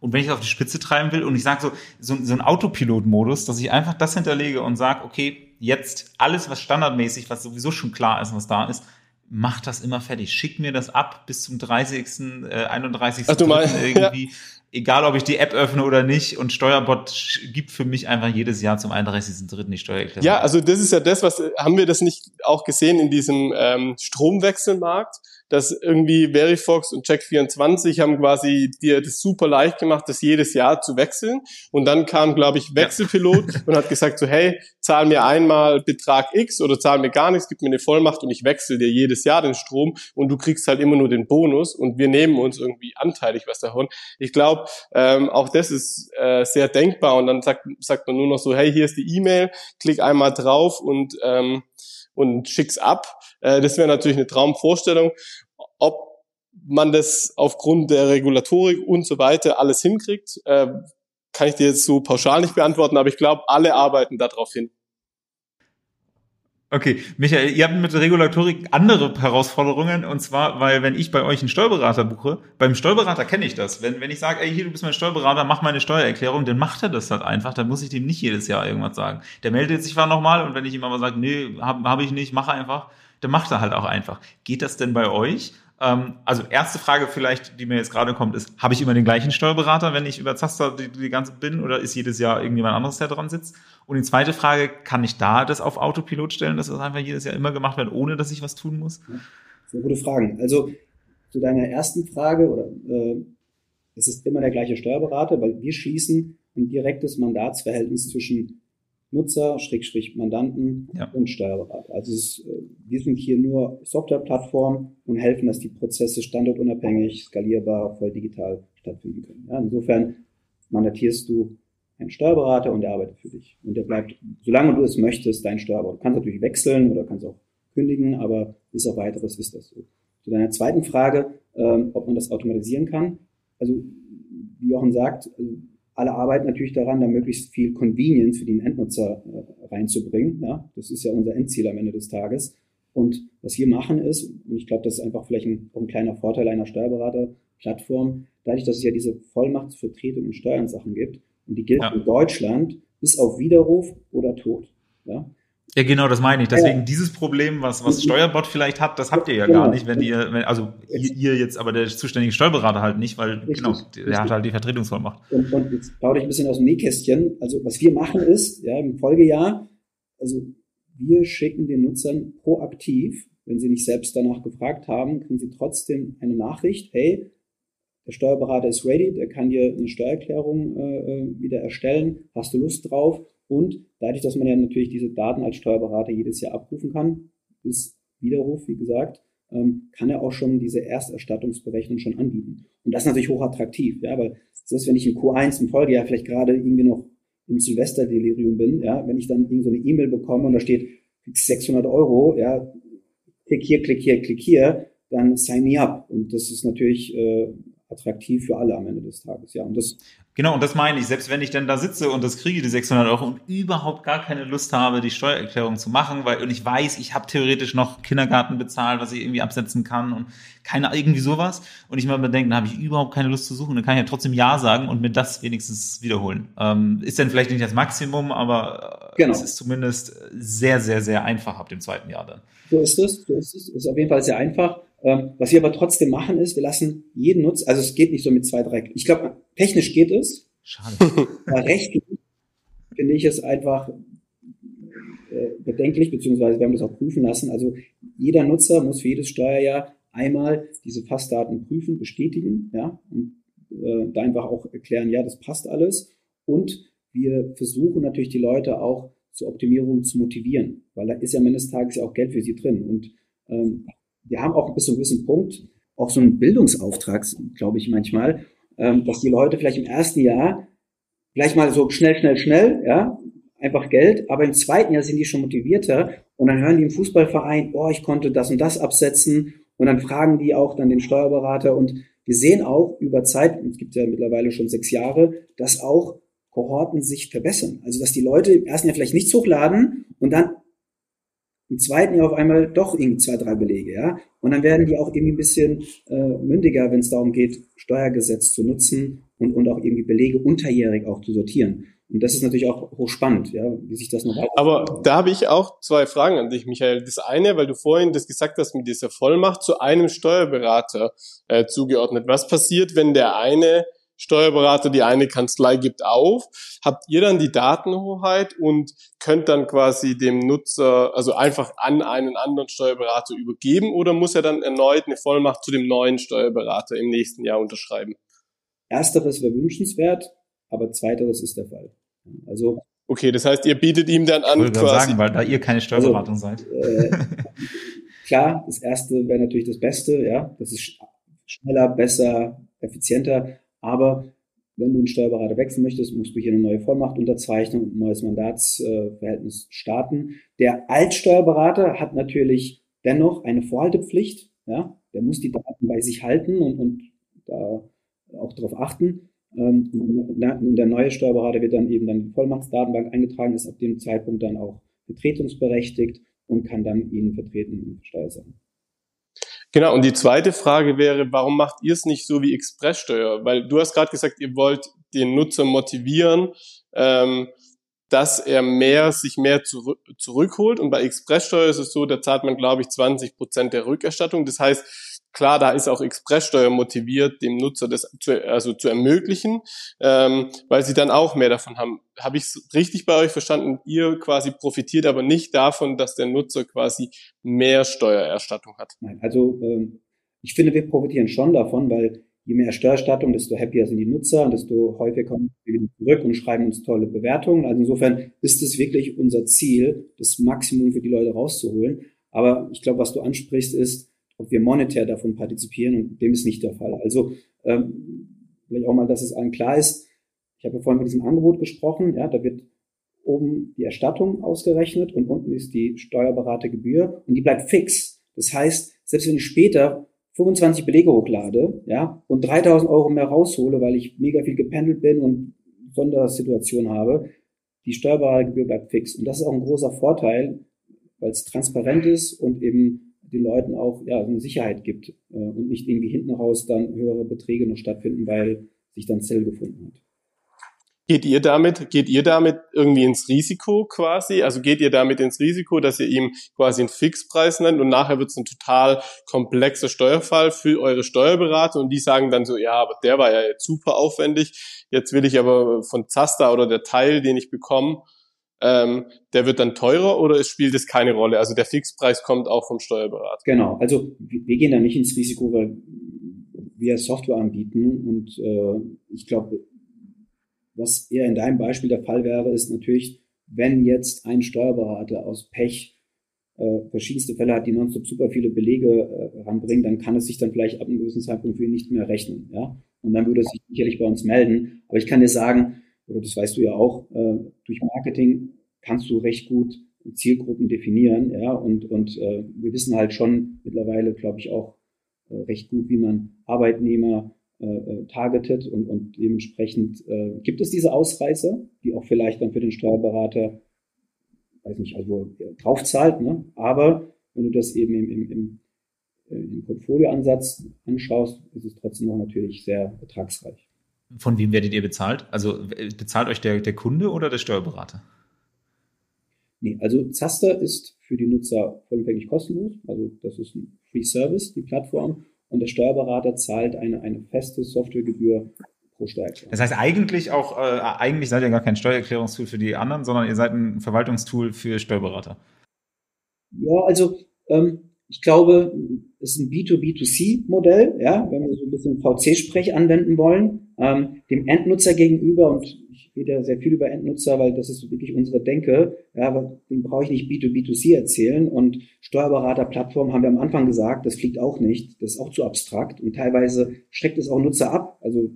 Speaker 1: Und wenn ich es auf die Spitze treiben will und ich sage so, so, so ein Autopilot-Modus, dass ich einfach das hinterlege und sage, okay, jetzt alles, was standardmäßig, was sowieso schon klar ist, was da ist, mach das immer fertig. Schick mir das ab bis zum 30., äh, 31.
Speaker 2: Ach, du meinst,
Speaker 1: irgendwie. Egal ob ich die App öffne oder nicht. Und Steuerbot gibt für mich einfach jedes Jahr zum 31.3. die Steuererklärung.
Speaker 2: Ja, also das ist ja das, was haben wir das nicht auch gesehen in diesem ähm, Stromwechselmarkt? dass irgendwie Verifox und Check24 haben quasi dir das super leicht gemacht, das jedes Jahr zu wechseln. Und dann kam, glaube ich, Wechselpilot ja. und hat gesagt so, hey, zahl mir einmal Betrag X oder zahl mir gar nichts, gib mir eine Vollmacht und ich wechsle dir jedes Jahr den Strom und du kriegst halt immer nur den Bonus und wir nehmen uns irgendwie anteilig was davon. Ich glaube, ähm, auch das ist äh, sehr denkbar und dann sagt, sagt man nur noch so, hey, hier ist die E-Mail, klick einmal drauf und ähm, und schick's ab. Äh, das wäre natürlich eine Traumvorstellung. Ob man das aufgrund der Regulatorik und so weiter alles hinkriegt, äh, kann ich dir jetzt so pauschal nicht beantworten, aber ich glaube, alle arbeiten darauf hin.
Speaker 1: Okay, Michael, ihr habt mit der Regulatorik andere Herausforderungen und zwar, weil wenn ich bei euch einen Steuerberater buche, beim Steuerberater kenne ich das. Wenn, wenn ich sage, ey, hier, du bist mein Steuerberater, mach meine Steuererklärung, dann macht er das halt einfach, dann muss ich dem nicht jedes Jahr irgendwas sagen. Der meldet sich zwar nochmal und wenn ich ihm aber sage, nee, habe hab ich nicht, mach einfach, dann macht er halt auch einfach. Geht das denn bei euch? Ähm, also erste Frage vielleicht, die mir jetzt gerade kommt, ist, habe ich immer den gleichen Steuerberater, wenn ich über Zaster die, die ganze bin oder ist jedes Jahr irgendjemand anderes, der dran sitzt? Und die zweite Frage, kann ich da das auf Autopilot stellen, dass das einfach jedes Jahr immer gemacht wird, ohne dass ich was tun muss?
Speaker 3: Sehr gute Fragen. Also zu deiner ersten Frage, oder äh, es ist immer der gleiche Steuerberater, weil wir schließen ein direktes Mandatsverhältnis zwischen Nutzer, Schrägstrich Mandanten ja. und Steuerberater. Also ist, äh, wir sind hier nur Softwareplattform und helfen, dass die Prozesse standortunabhängig, skalierbar, voll digital stattfinden können. Ja, insofern mandatierst du einen Steuerberater und der arbeitet für dich. Und der bleibt, solange du es möchtest, dein Steuerberater. Du kannst natürlich wechseln oder kannst auch kündigen, aber bis auf weiteres ist das so. Zu deiner zweiten Frage, ähm, ob man das automatisieren kann. Also, wie Jochen sagt, also alle arbeiten natürlich daran, da möglichst viel Convenience für den Endnutzer äh, reinzubringen. Ja, das ist ja unser Endziel am Ende des Tages. Und was wir machen ist, und ich glaube, das ist einfach vielleicht ein, auch ein kleiner Vorteil einer Steuerberaterplattform, dadurch, dass es ja diese Vollmachtsvertretung in Steuernsachen gibt, und die gilt ja. in Deutschland bis auf Widerruf oder Tod. Ja?
Speaker 1: Ja, genau, das meine ich. Deswegen ja. dieses Problem, was, was Steuerbot vielleicht hat, das habt ihr ja genau. gar nicht, wenn ihr, wenn, also ihr, ihr, jetzt, aber der zuständige Steuerberater halt nicht, weil richtig, genau, der richtig. hat halt die Vertretungsvollmacht.
Speaker 3: Und, und jetzt baue ich ein bisschen aus dem Nähkästchen. Also was wir machen ist, ja, im Folgejahr, also wir schicken den Nutzern proaktiv, wenn sie nicht selbst danach gefragt haben, kriegen sie trotzdem eine Nachricht, hey, der Steuerberater ist ready, der kann dir eine Steuererklärung äh, äh wieder erstellen, hast du Lust drauf? Und dadurch, dass man ja natürlich diese Daten als Steuerberater jedes Jahr abrufen kann, bis Widerruf, wie gesagt, ähm, kann er auch schon diese Ersterstattungsberechnung schon anbieten. Und das ist natürlich hochattraktiv, ja, weil selbst wenn ich in Q1 im Folgejahr vielleicht gerade irgendwie noch im Silvesterdelirium bin, ja, wenn ich dann irgendwie so eine E-Mail bekomme und da steht 600 Euro, ja, klick hier, klick hier, klick hier, dann sign me up. Und das ist natürlich äh, attraktiv für alle am Ende des Tages. Ja, und das
Speaker 1: Genau, und das meine ich. Selbst wenn ich dann da sitze und das kriege, die 600 Euro, und überhaupt gar keine Lust habe, die Steuererklärung zu machen, weil, und ich weiß, ich habe theoretisch noch Kindergarten bezahlt, was ich irgendwie absetzen kann und keine, irgendwie sowas. Und ich mal bedenke, dann habe ich überhaupt keine Lust zu suchen, dann kann ich ja trotzdem Ja sagen und mir das wenigstens wiederholen. Ähm, ist dann vielleicht nicht das Maximum, aber äh, genau. es ist zumindest sehr, sehr, sehr einfach ab dem zweiten Jahr dann.
Speaker 3: So ist es, so ist es. Ist auf jeden Fall sehr einfach. Ähm, was wir aber trotzdem machen ist, wir lassen jeden Nutzer, also es geht nicht so mit zwei, drei, ich glaube, technisch geht es. Schade. rechtlich finde ich es einfach äh, bedenklich, beziehungsweise wir haben das auch prüfen lassen. Also jeder Nutzer muss für jedes Steuerjahr einmal diese Passdaten prüfen, bestätigen, ja, und äh, da einfach auch erklären, ja, das passt alles. Und wir versuchen natürlich die Leute auch zur Optimierung zu motivieren, weil da ist ja am Ende des Tages ja auch Geld für sie drin. Und ähm, wir haben auch bis zu einem gewissen Punkt auch so einen Bildungsauftrag, glaube ich manchmal, ähm, dass die Leute vielleicht im ersten Jahr vielleicht mal so schnell, schnell, schnell, ja, einfach Geld, aber im zweiten Jahr sind die schon motivierter und dann hören die im Fußballverein, oh, ich konnte das und das absetzen und dann fragen die auch dann den Steuerberater und wir sehen auch über Zeit, es gibt ja mittlerweile schon sechs Jahre, dass auch Kohorten sich verbessern. Also dass die Leute im ersten Jahr vielleicht nichts hochladen und dann im zweiten Jahr auf einmal doch irgendwie zwei, drei Belege, ja. Und dann werden die auch irgendwie ein bisschen äh, mündiger, wenn es darum geht, Steuergesetz zu nutzen und, und auch irgendwie Belege unterjährig auch zu sortieren. Und das ist natürlich auch hochspannend, ja, wie sich das noch
Speaker 2: Aber da habe ich auch zwei Fragen an dich, Michael. Das eine, weil du vorhin das gesagt hast mit dieser Vollmacht zu einem Steuerberater äh, zugeordnet. Was passiert, wenn der eine Steuerberater, die eine Kanzlei gibt auf. Habt ihr dann die Datenhoheit und könnt dann quasi dem Nutzer, also einfach an einen anderen Steuerberater übergeben oder muss er dann erneut eine Vollmacht zu dem neuen Steuerberater im nächsten Jahr unterschreiben?
Speaker 3: Ersteres wäre wünschenswert, aber zweiteres ist der Fall. Also
Speaker 2: Okay, das heißt, ihr bietet ihm dann an,
Speaker 1: ich quasi. sagen, weil da ihr keine Steuerberatung also, seid. Äh,
Speaker 3: klar, das erste wäre natürlich das Beste, ja. Das ist schneller, besser, effizienter. Aber wenn du einen Steuerberater wechseln möchtest, musst du hier eine neue Vollmacht unterzeichnen und ein neues Mandatsverhältnis starten. Der Altsteuerberater hat natürlich dennoch eine Vorhaltepflicht. Ja, der muss die Daten bei sich halten und, und da auch darauf achten. Ähm, und der neue Steuerberater wird dann eben dann in die Vollmachtsdatenbank eingetragen, ist ab dem Zeitpunkt dann auch vertretungsberechtigt und kann dann ihn vertreten in Steuersachen.
Speaker 2: Genau, und die zweite Frage wäre, warum macht ihr es nicht so wie Expresssteuer? Weil du hast gerade gesagt, ihr wollt den Nutzer motivieren, ähm, dass er mehr, sich mehr zurück, zurückholt. Und bei Expresssteuer ist es so, da zahlt man, glaube ich, 20 Prozent der Rückerstattung. Das heißt, Klar, da ist auch Expresssteuer motiviert, dem Nutzer das zu, also zu ermöglichen, ähm, weil sie dann auch mehr davon haben. Habe ich es richtig bei euch verstanden? Ihr quasi profitiert aber nicht davon, dass der Nutzer quasi mehr Steuererstattung hat.
Speaker 3: Nein, also ähm, ich finde, wir profitieren schon davon, weil je mehr Steuererstattung, desto happier sind die Nutzer und desto häufiger kommen wir zurück und schreiben uns tolle Bewertungen. Also insofern ist es wirklich unser Ziel, das Maximum für die Leute rauszuholen. Aber ich glaube, was du ansprichst, ist, ob wir monetär davon partizipieren und dem ist nicht der Fall. Also ähm, vielleicht auch mal, dass es allen klar ist. Ich habe ja vorhin von diesem Angebot gesprochen. Ja, da wird oben die Erstattung ausgerechnet und unten ist die Steuerberatergebühr und die bleibt fix. Das heißt, selbst wenn ich später 25 Belege hochlade, ja, und 3000 Euro mehr raushole, weil ich mega viel gependelt bin und Sondersituation habe, die Steuerberatergebühr bleibt fix. Und das ist auch ein großer Vorteil, weil es transparent ist und eben den Leuten auch ja, eine Sicherheit gibt äh, und nicht irgendwie hinten raus dann höhere Beträge noch stattfinden, weil sich dann Zell gefunden hat.
Speaker 2: Geht ihr damit, geht ihr damit irgendwie ins Risiko quasi? Also geht ihr damit ins Risiko, dass ihr ihm quasi einen Fixpreis nennt und nachher wird es ein total komplexer Steuerfall für eure Steuerberater und die sagen dann so, ja, aber der war ja jetzt super aufwendig, jetzt will ich aber von Zaster oder der Teil, den ich bekomme, ähm, der wird dann teurer oder es spielt es keine Rolle? Also der Fixpreis kommt auch vom Steuerberater.
Speaker 3: Genau, also wir gehen da nicht ins Risiko, weil wir Software anbieten und äh, ich glaube, was eher in deinem Beispiel der Fall wäre, ist natürlich, wenn jetzt ein Steuerberater aus Pech äh, verschiedenste Fälle hat, die nonstop super viele Belege äh, ranbringen, dann kann es sich dann vielleicht ab einem gewissen Zeitpunkt für ihn nicht mehr rechnen. Ja? Und dann würde es sich sicherlich bei uns melden. Aber ich kann dir sagen, oder das weißt du ja auch, äh, durch Marketing kannst du recht gut Zielgruppen definieren, ja, und, und äh, wir wissen halt schon mittlerweile, glaube ich, auch äh, recht gut, wie man Arbeitnehmer äh, äh, targetet und, und dementsprechend äh, gibt es diese Ausreißer, die auch vielleicht dann für den Steuerberater, weiß nicht, also draufzahlt, ne? aber wenn du das eben im, im, im, äh, im Portfolioansatz anschaust, ist es trotzdem noch natürlich sehr ertragsreich.
Speaker 1: Von wem werdet ihr bezahlt? Also bezahlt euch der, der Kunde oder der Steuerberater?
Speaker 3: Nee, also Zaster ist für die Nutzer vollumfänglich kostenlos. Also das ist ein Free Service, die Plattform. Und der Steuerberater zahlt eine, eine feste Softwaregebühr pro Steuererklärung.
Speaker 1: Das heißt eigentlich auch, äh, eigentlich seid ihr gar kein Steuererklärungstool für die anderen, sondern ihr seid ein Verwaltungstool für Steuerberater.
Speaker 3: Ja, also ähm, ich glaube, es ist ein B2B2C-Modell, ja, wenn wir so ein bisschen VC-Sprech anwenden wollen, ähm, dem Endnutzer gegenüber. Und ich rede ja sehr viel über Endnutzer, weil das ist wirklich unsere Denke, ja, aber dem brauche ich nicht B2B2C erzählen. Und Steuerberaterplattform haben wir am Anfang gesagt, das fliegt auch nicht, das ist auch zu abstrakt. Und teilweise schreckt es auch Nutzer ab, also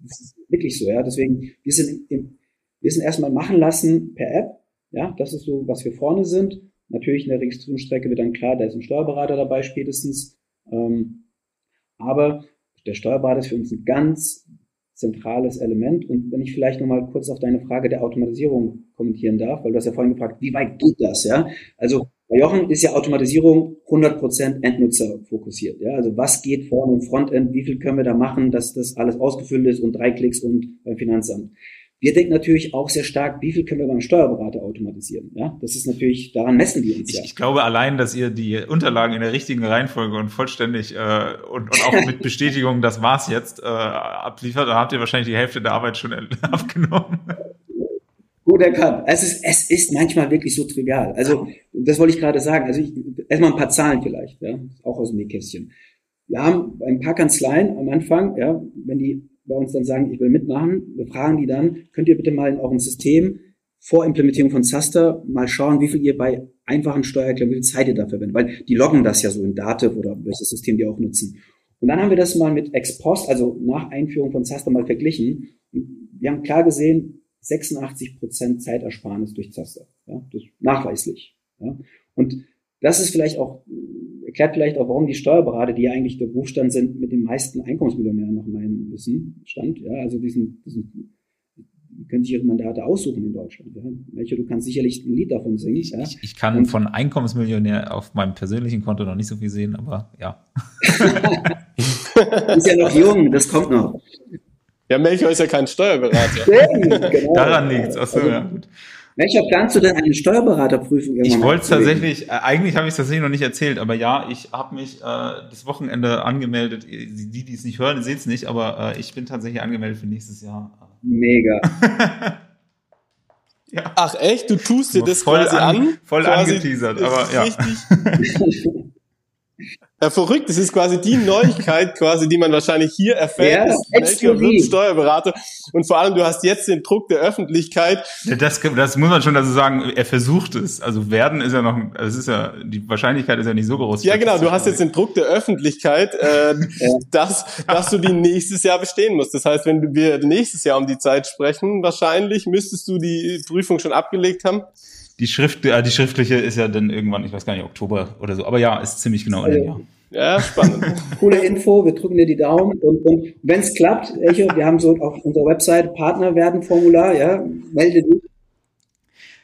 Speaker 3: das ist wirklich so, ja, deswegen, wir sind, im, wir sind erstmal machen lassen per App, ja, das ist so, was wir vorne sind Natürlich in der Registrierungsstrecke wird dann klar, da ist ein Steuerberater dabei spätestens. Ähm, aber der Steuerberater ist für uns ein ganz zentrales Element. Und wenn ich vielleicht nochmal kurz auf deine Frage der Automatisierung kommentieren darf, weil du hast ja vorhin gefragt, wie weit geht das? Ja, also bei Jochen ist ja Automatisierung 100% Endnutzer fokussiert. Ja, also was geht vorne im Frontend? Wie viel können wir da machen, dass das alles ausgefüllt ist und drei Klicks und beim Finanzamt? Wir denken natürlich auch sehr stark, wie viel können wir beim Steuerberater automatisieren. Ja, das ist natürlich, daran messen die uns
Speaker 1: ja. Ich, ich glaube allein, dass ihr die Unterlagen in der richtigen Reihenfolge und vollständig äh, und, und auch mit Bestätigung, das war's jetzt, äh, abliefert, da habt ihr wahrscheinlich die Hälfte der Arbeit schon abgenommen.
Speaker 3: Gut erkannt. Es ist, es ist manchmal wirklich so trivial. Also, das wollte ich gerade sagen. Also, ich, erstmal ein paar Zahlen vielleicht, ja, auch aus dem Nähkästchen. Wir haben ein paar Kanzleien am Anfang, ja, wenn die bei uns dann sagen, ich will mitmachen, wir fragen die dann, könnt ihr bitte mal in eurem System vor Implementierung von Zaster mal schauen, wie viel ihr bei einfachen Steuererklärungen, wie viel Zeit ihr dafür verwendet, weil die loggen das ja so in Dativ oder welches System die auch nutzen. Und dann haben wir das mal mit Ex Post, also nach Einführung von Zaster mal verglichen. Wir haben klar gesehen, 86 Prozent Zeitersparnis durch Zaster. Ja, nachweislich. Ja. Und das ist vielleicht auch, erklärt vielleicht auch, warum die Steuerberater, die ja eigentlich der Berufsstand sind, mit den meisten Einkommensmillionären nach meinem Wissen stand. Ja, also diesen, diesen können sich ihre Mandate aussuchen in Deutschland. Ja. Welche, du kannst sicherlich ein Lied davon singen.
Speaker 1: Ich, ja. ich, ich kann Und, von Einkommensmillionär auf meinem persönlichen Konto noch nicht so viel sehen, aber ja.
Speaker 3: ist ja noch jung, das kommt noch.
Speaker 2: Ja, Melchior ist ja kein Steuerberater.
Speaker 1: genau. Daran liegt's. Achso, also, ja, gut.
Speaker 3: Welcher planst du denn eine Steuerberaterprüfung
Speaker 1: irgendwann? Ich wollte es tatsächlich, äh, eigentlich habe ich es tatsächlich noch nicht erzählt, aber ja, ich habe mich äh, das Wochenende angemeldet. Die, die es nicht hören, seht es nicht, aber äh, ich bin tatsächlich angemeldet für nächstes Jahr.
Speaker 3: Mega.
Speaker 2: ja. Ach echt? Du tust dir das
Speaker 1: voll
Speaker 2: quasi
Speaker 1: an,
Speaker 2: an?
Speaker 1: Voll quasi angeteasert, aber ja. Richtig.
Speaker 2: Ja, verrückt. Das ist quasi die Neuigkeit, quasi, die man wahrscheinlich hier erfährt. Ja, wird Steuerberater. Und vor allem, du hast jetzt den Druck der Öffentlichkeit.
Speaker 1: Das, das muss man schon dazu sagen. Er versucht es. Also werden ist ja noch, es ist ja, die Wahrscheinlichkeit ist ja nicht so groß.
Speaker 2: Ja, genau. Du hast jetzt den Druck der Öffentlichkeit, äh, dass, dass du die nächstes Jahr bestehen musst. Das heißt, wenn wir nächstes Jahr um die Zeit sprechen, wahrscheinlich müsstest du die Prüfung schon abgelegt haben.
Speaker 1: Die Schrift, äh, die schriftliche ist ja dann irgendwann, ich weiß gar nicht, Oktober oder so. Aber ja, ist ziemlich genau in dem Jahr.
Speaker 2: Ja, spannend.
Speaker 3: Coole Info, wir drücken dir die Daumen und, und wenn es klappt, Echo, wir haben so auf unserer Website Partner werden Formular, ja, melde dich.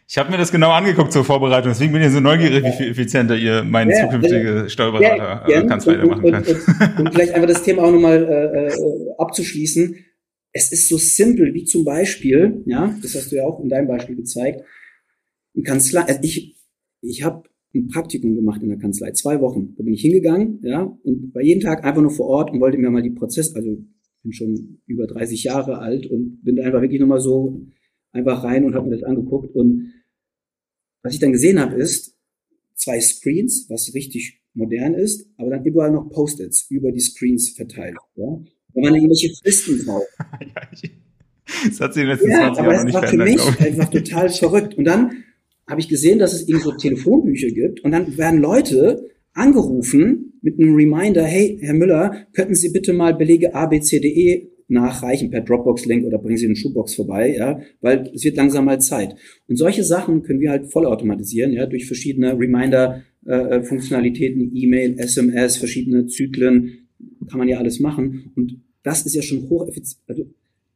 Speaker 1: Ich habe mir das genau angeguckt zur Vorbereitung, deswegen bin ich so neugierig, wie viel effizienter ihr meine ja, zukünftige Steuerberater ja, Kanzlei machen könnt.
Speaker 3: Und, und, und, vielleicht einfach das Thema auch nochmal äh, äh, abzuschließen. Es ist so simpel wie zum Beispiel, ja, das hast du ja auch in deinem Beispiel gezeigt, Kanzlei, also ich, ich habe ein Praktikum gemacht in der Kanzlei, zwei Wochen. Da bin ich hingegangen, ja, und war jeden Tag einfach nur vor Ort und wollte mir mal die Prozess, also bin schon über 30 Jahre alt und bin da einfach wirklich nochmal so einfach rein und habe mir das angeguckt. Und was ich dann gesehen habe, ist zwei Screens, was richtig modern ist, aber dann überall noch Post-its über die Screens verteilt. Ja? Da waren irgendwelche Fristen drauf.
Speaker 1: das hat sich in den letzten
Speaker 3: ja,
Speaker 1: 20 Jahren.
Speaker 3: Aber das war für mich einfach total verrückt. Und dann habe ich gesehen, dass es irgendwo Telefonbücher gibt und dann werden Leute angerufen mit einem Reminder, hey, Herr Müller, könnten Sie bitte mal Belege abcde nachreichen per Dropbox-Link oder bringen Sie eine Schuhbox vorbei, ja, weil es wird langsam mal Zeit. Und solche Sachen können wir halt vollautomatisieren, ja, durch verschiedene Reminder-Funktionalitäten, äh, E-Mail, SMS, verschiedene Zyklen, kann man ja alles machen. Und das ist ja schon hocheffizient. Also,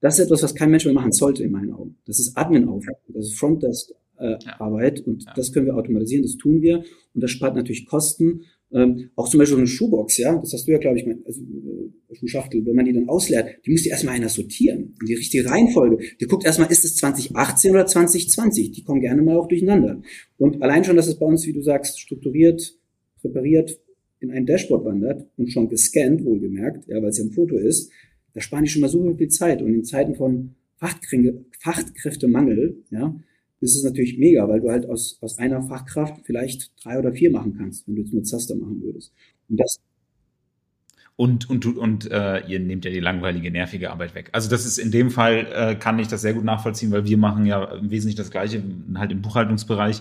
Speaker 3: das ist etwas, was kein Mensch mehr machen sollte, in meinen Augen. Das ist Admin-Aufwand, das ist Frontdesk äh, ja. Arbeit und ja. das können wir automatisieren, das tun wir und das spart natürlich Kosten. Ähm, auch zum Beispiel eine Schuhbox, ja, das hast du ja, glaube ich, mein, also äh, Schuhschachtel, wenn man die dann ausleert, die muss die erstmal einer sortieren, in die richtige Reihenfolge. Die guckt erstmal, ist es 2018 oder 2020? Die kommen gerne mal auch durcheinander. Und allein schon, dass es bei uns, wie du sagst, strukturiert, präpariert in ein Dashboard wandert und schon gescannt, wohlgemerkt, ja, weil es ja ein Foto ist, da sparen die schon mal so viel Zeit. Und in Zeiten von Fachkräftemangel, ja, ist es natürlich mega, weil du halt aus, aus einer Fachkraft vielleicht drei oder vier machen kannst, wenn du es mit Zaster machen würdest. Und das
Speaker 1: und und du und äh, ihr nehmt ja die langweilige, nervige Arbeit weg. Also das ist in dem Fall äh, kann ich das sehr gut nachvollziehen, weil wir machen ja im Wesentlichen das Gleiche halt im Buchhaltungsbereich.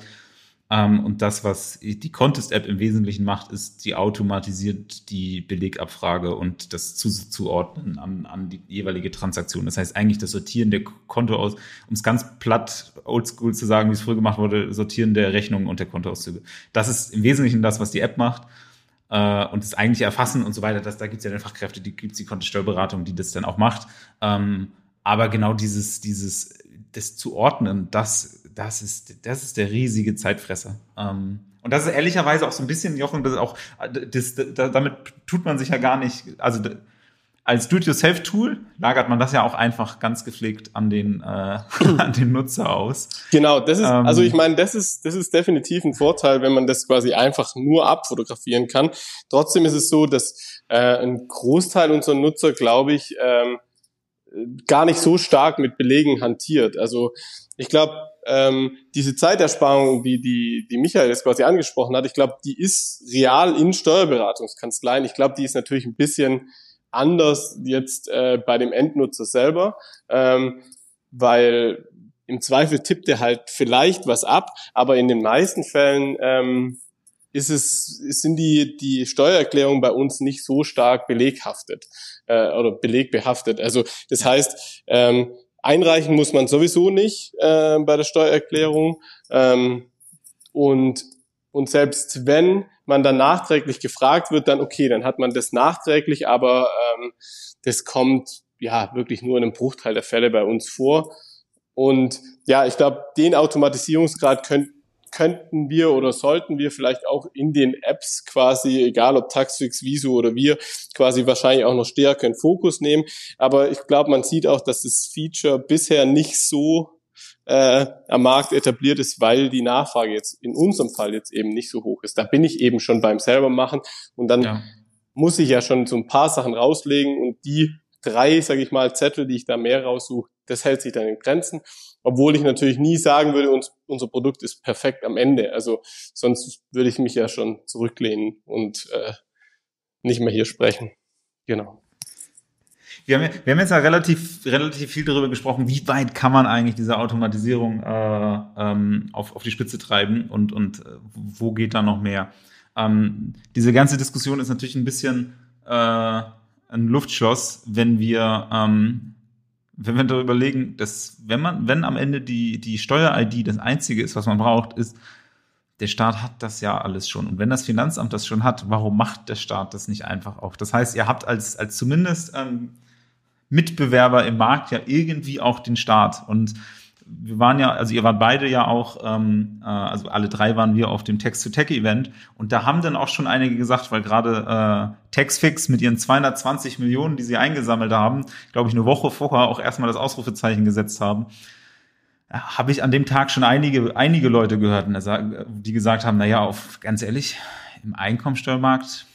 Speaker 1: Ähm, und das, was die Contest-App im Wesentlichen macht, ist, die automatisiert die Belegabfrage und das zuzuordnen an, an die jeweilige Transaktion. Das heißt eigentlich das Sortieren der Konto aus, um es ganz platt oldschool zu sagen, wie es früher gemacht wurde, Sortieren der Rechnungen und der Kontoauszüge. Das ist im Wesentlichen das, was die App macht. Äh, und das eigentliche Erfassen und so weiter, das, da gibt es ja dann Fachkräfte, die gibt es die Kontosteuerberatung, die das dann auch macht. Ähm, aber genau dieses, dieses, das zu ordnen, das das ist, das ist der riesige Zeitfresser. Ähm, und das ist ehrlicherweise auch so ein bisschen, Jochen, das ist auch, das, das, damit tut man sich ja gar nicht, also als Do-it-yourself-Tool lagert man das ja auch einfach ganz gepflegt an den, äh, an den Nutzer aus.
Speaker 2: Genau, das ist, ähm, also ich meine, das ist, das ist definitiv ein Vorteil, wenn man das quasi einfach nur abfotografieren kann. Trotzdem ist es so, dass äh, ein Großteil unserer Nutzer, glaube ich, ähm, gar nicht so stark mit Belegen hantiert. Also ich glaube, ähm, diese Zeitersparung, wie die, die Michael jetzt quasi angesprochen hat, ich glaube, die ist real in Steuerberatungskanzleien. Ich glaube, die ist natürlich ein bisschen anders jetzt äh, bei dem Endnutzer selber, ähm, weil im Zweifel tippt er halt vielleicht was ab, aber in den meisten Fällen ähm, ist es, sind die, die Steuererklärungen bei uns nicht so stark beleghaftet äh, oder belegbehaftet. Also das heißt, ähm, einreichen muss man sowieso nicht äh, bei der Steuererklärung. Ähm, und, und selbst wenn man dann nachträglich gefragt wird, dann okay, dann hat man das nachträglich, aber ähm, das kommt ja wirklich nur in einem Bruchteil der Fälle bei uns vor. Und ja, ich glaube, den Automatisierungsgrad könnt, könnten wir oder sollten wir vielleicht auch in den Apps quasi, egal ob Taxfix, Viso oder wir, quasi wahrscheinlich auch noch stärker in Fokus nehmen. Aber ich glaube, man sieht auch, dass das Feature bisher nicht so äh, am Markt etabliert ist, weil die Nachfrage jetzt in unserem Fall jetzt eben nicht so hoch ist. Da bin ich eben schon beim selber machen und dann ja. muss ich ja schon so ein paar Sachen rauslegen und die drei, sage ich mal, Zettel, die ich da mehr raussuche, das hält sich dann in Grenzen. Obwohl ich natürlich nie sagen würde, uns, unser Produkt ist perfekt am Ende. Also sonst würde ich mich ja schon zurücklehnen und äh, nicht mehr hier sprechen. Genau.
Speaker 1: Wir haben, wir haben jetzt ja relativ, relativ viel darüber gesprochen, wie weit kann man eigentlich diese Automatisierung äh, ähm, auf, auf die Spitze treiben und, und äh, wo geht da noch mehr? Ähm, diese ganze Diskussion ist natürlich ein bisschen äh, ein Luftschloss, wenn wir, ähm, wenn wir darüber überlegen, dass wenn man, wenn am Ende die, die Steuer-ID das einzige ist, was man braucht, ist, der Staat hat das ja alles schon. Und wenn das Finanzamt das schon hat, warum macht der Staat das nicht einfach auch? Das heißt, ihr habt als, als zumindest ähm, Mitbewerber im Markt ja irgendwie auch den Staat. Und wir waren ja, also ihr wart beide ja auch, ähm, äh, also alle drei waren wir auf dem Text-to-Tech-Event. Und da haben dann auch schon einige gesagt, weil gerade äh, Textfix mit ihren 220 Millionen, die sie eingesammelt haben, glaube ich, eine Woche vorher auch erstmal das Ausrufezeichen gesetzt haben, habe ich an dem Tag schon einige, einige Leute gehört, die gesagt haben, naja, auf ganz ehrlich, im Einkommensteuermarkt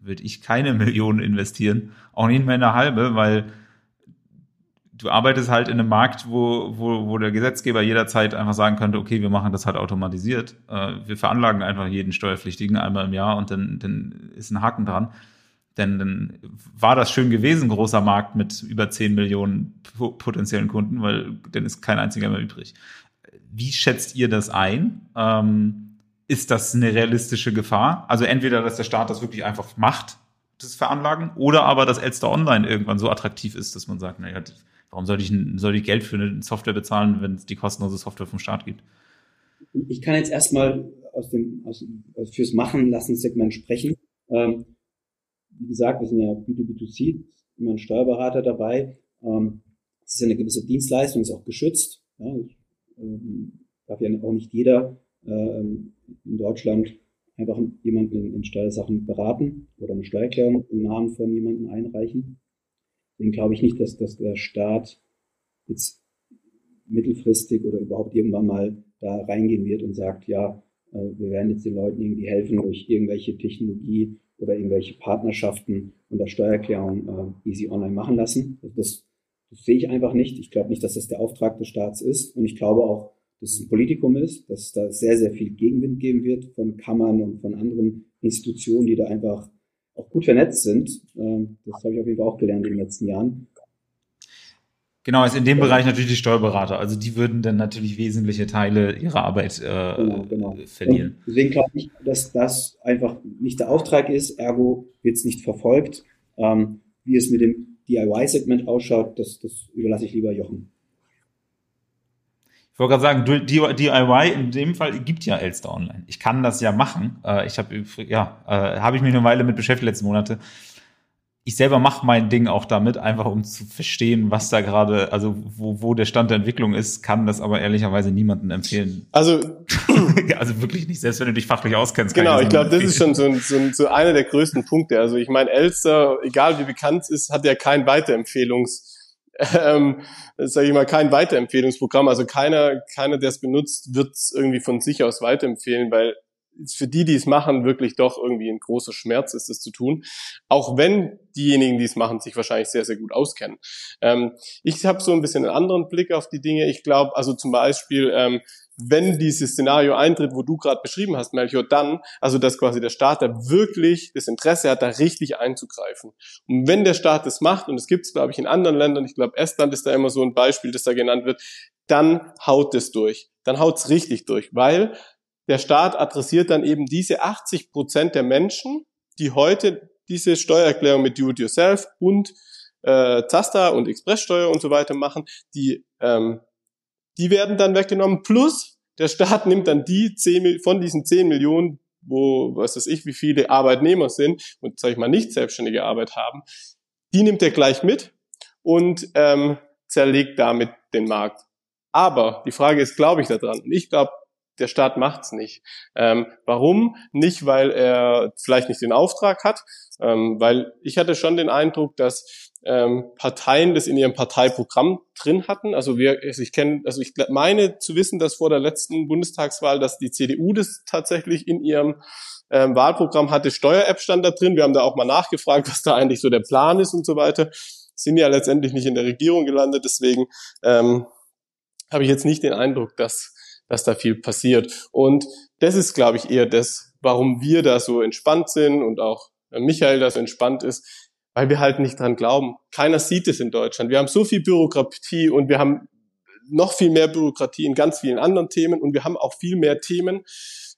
Speaker 1: würde ich keine Millionen investieren, auch nicht mehr eine halbe, weil du arbeitest halt in einem Markt, wo, wo, wo der Gesetzgeber jederzeit einfach sagen könnte, okay, wir machen das halt automatisiert. Äh, wir veranlagen einfach jeden Steuerpflichtigen einmal im Jahr und dann, dann ist ein Haken dran. Denn dann war das schön gewesen, großer Markt mit über 10 Millionen potenziellen Kunden, weil dann ist kein einziger mehr übrig. Wie schätzt ihr das ein? Ähm, ist das eine realistische Gefahr? Also entweder, dass der Staat das wirklich einfach macht, das Veranlagen, oder aber, dass Elster Online irgendwann so attraktiv ist, dass man sagt, naja, Warum soll ich, soll ich Geld für eine Software bezahlen, wenn es die kostenlose Software vom Staat gibt?
Speaker 3: Ich kann jetzt erstmal aus dem, aus, fürs Machen lassen Segment sprechen. Ähm, wie gesagt, wir sind ja B2B2C, immer ein Steuerberater dabei. Ähm, es ist eine gewisse Dienstleistung, ist auch geschützt. Ja, ähm, darf ja auch nicht jeder ähm, in Deutschland einfach jemanden in, in Steuersachen beraten oder eine Steuererklärung im Namen von jemandem einreichen. Deswegen glaube ich nicht, dass, dass der Staat jetzt mittelfristig oder überhaupt irgendwann mal da reingehen wird und sagt, ja, äh, wir werden jetzt den Leuten irgendwie helfen durch irgendwelche Technologie oder irgendwelche Partnerschaften und der Steuererklärung äh, easy online machen lassen. Also das, das sehe ich einfach nicht. Ich glaube nicht, dass das der Auftrag des Staats ist. Und ich glaube auch, dass es ein Politikum ist, dass es da sehr, sehr viel Gegenwind geben wird von Kammern und von anderen Institutionen, die da einfach auch gut vernetzt sind. Ähm, das habe ich auf jeden Fall auch gelernt in den letzten Jahren.
Speaker 1: Genau, ist in dem ja. Bereich natürlich die Steuerberater. Also die würden dann natürlich wesentliche Teile ihrer Arbeit äh, genau, genau. verlieren.
Speaker 3: Und deswegen glaube ich, dass das einfach nicht der Auftrag ist, ergo wird es nicht verfolgt. Ähm, wie es mit dem DIY-Segment ausschaut, das, das überlasse ich lieber Jochen
Speaker 1: wollte gerade sagen, DIY in dem Fall gibt ja Elster Online. Ich kann das ja machen. Äh, ich habe ja, äh, habe ich mich eine Weile mit beschäftigt letzten Monate. Ich selber mache mein Ding auch damit, einfach um zu verstehen, was da gerade, also wo, wo der Stand der Entwicklung ist, kann das aber ehrlicherweise niemandem empfehlen.
Speaker 2: Also
Speaker 1: also wirklich nicht, selbst wenn du dich fachlich auskennst.
Speaker 2: Genau, ich glaube, das ist schon so, so, so einer der größten Punkte. Also ich meine, Elster, egal wie bekannt es ist, hat ja kein Weiterempfehlungs- ähm, sage ich mal, kein Weiterempfehlungsprogramm. Also keiner, keiner, der es benutzt, wird es irgendwie von sich aus weiterempfehlen, weil für die, die es machen, wirklich doch irgendwie ein großer Schmerz ist, das zu tun. Auch wenn diejenigen, die es machen, sich wahrscheinlich sehr, sehr gut auskennen. Ähm, ich habe so ein bisschen einen anderen Blick auf die Dinge. Ich glaube, also zum Beispiel, ähm, wenn dieses Szenario eintritt, wo du gerade beschrieben hast, Melchior, dann, also dass quasi der Staat da wirklich das Interesse hat, da richtig einzugreifen. Und wenn der Staat das macht, und das gibt es, glaube ich, in anderen Ländern, ich glaube, Estland ist da immer so ein Beispiel, das da genannt wird, dann haut es durch. Dann haut es richtig durch, weil der Staat adressiert dann eben diese 80 Prozent der Menschen, die heute diese Steuererklärung mit Do-it-yourself und äh, Zasta und Expresssteuer und so weiter machen, die, ähm, die werden dann weggenommen. Plus der Staat nimmt dann die 10, von diesen 10 Millionen, wo, was weiß ich, wie viele Arbeitnehmer sind und, sage ich mal, nicht selbstständige Arbeit haben, die nimmt er gleich mit und ähm, zerlegt damit den Markt. Aber die Frage ist, glaube ich da dran? Und ich glaube der Staat macht's nicht. Ähm, warum? Nicht, weil er vielleicht nicht den Auftrag hat, ähm, weil ich hatte schon den Eindruck, dass ähm, Parteien das in ihrem Parteiprogramm drin hatten. Also wir, also ich kenne, also ich meine zu wissen, dass vor der letzten Bundestagswahl, dass die CDU das tatsächlich in ihrem ähm, Wahlprogramm hatte. Steuer-App stand da drin. Wir haben da auch mal nachgefragt, was da eigentlich so der Plan ist und so weiter. Sind ja letztendlich nicht in der Regierung gelandet, deswegen ähm, habe ich jetzt nicht den Eindruck, dass dass da viel passiert. Und das ist, glaube ich, eher das, warum wir da so entspannt sind und auch Michael da so entspannt ist, weil wir halt nicht dran glauben. Keiner sieht es in Deutschland. Wir haben so viel Bürokratie und wir haben noch viel mehr Bürokratie in ganz vielen anderen Themen und wir haben auch viel mehr Themen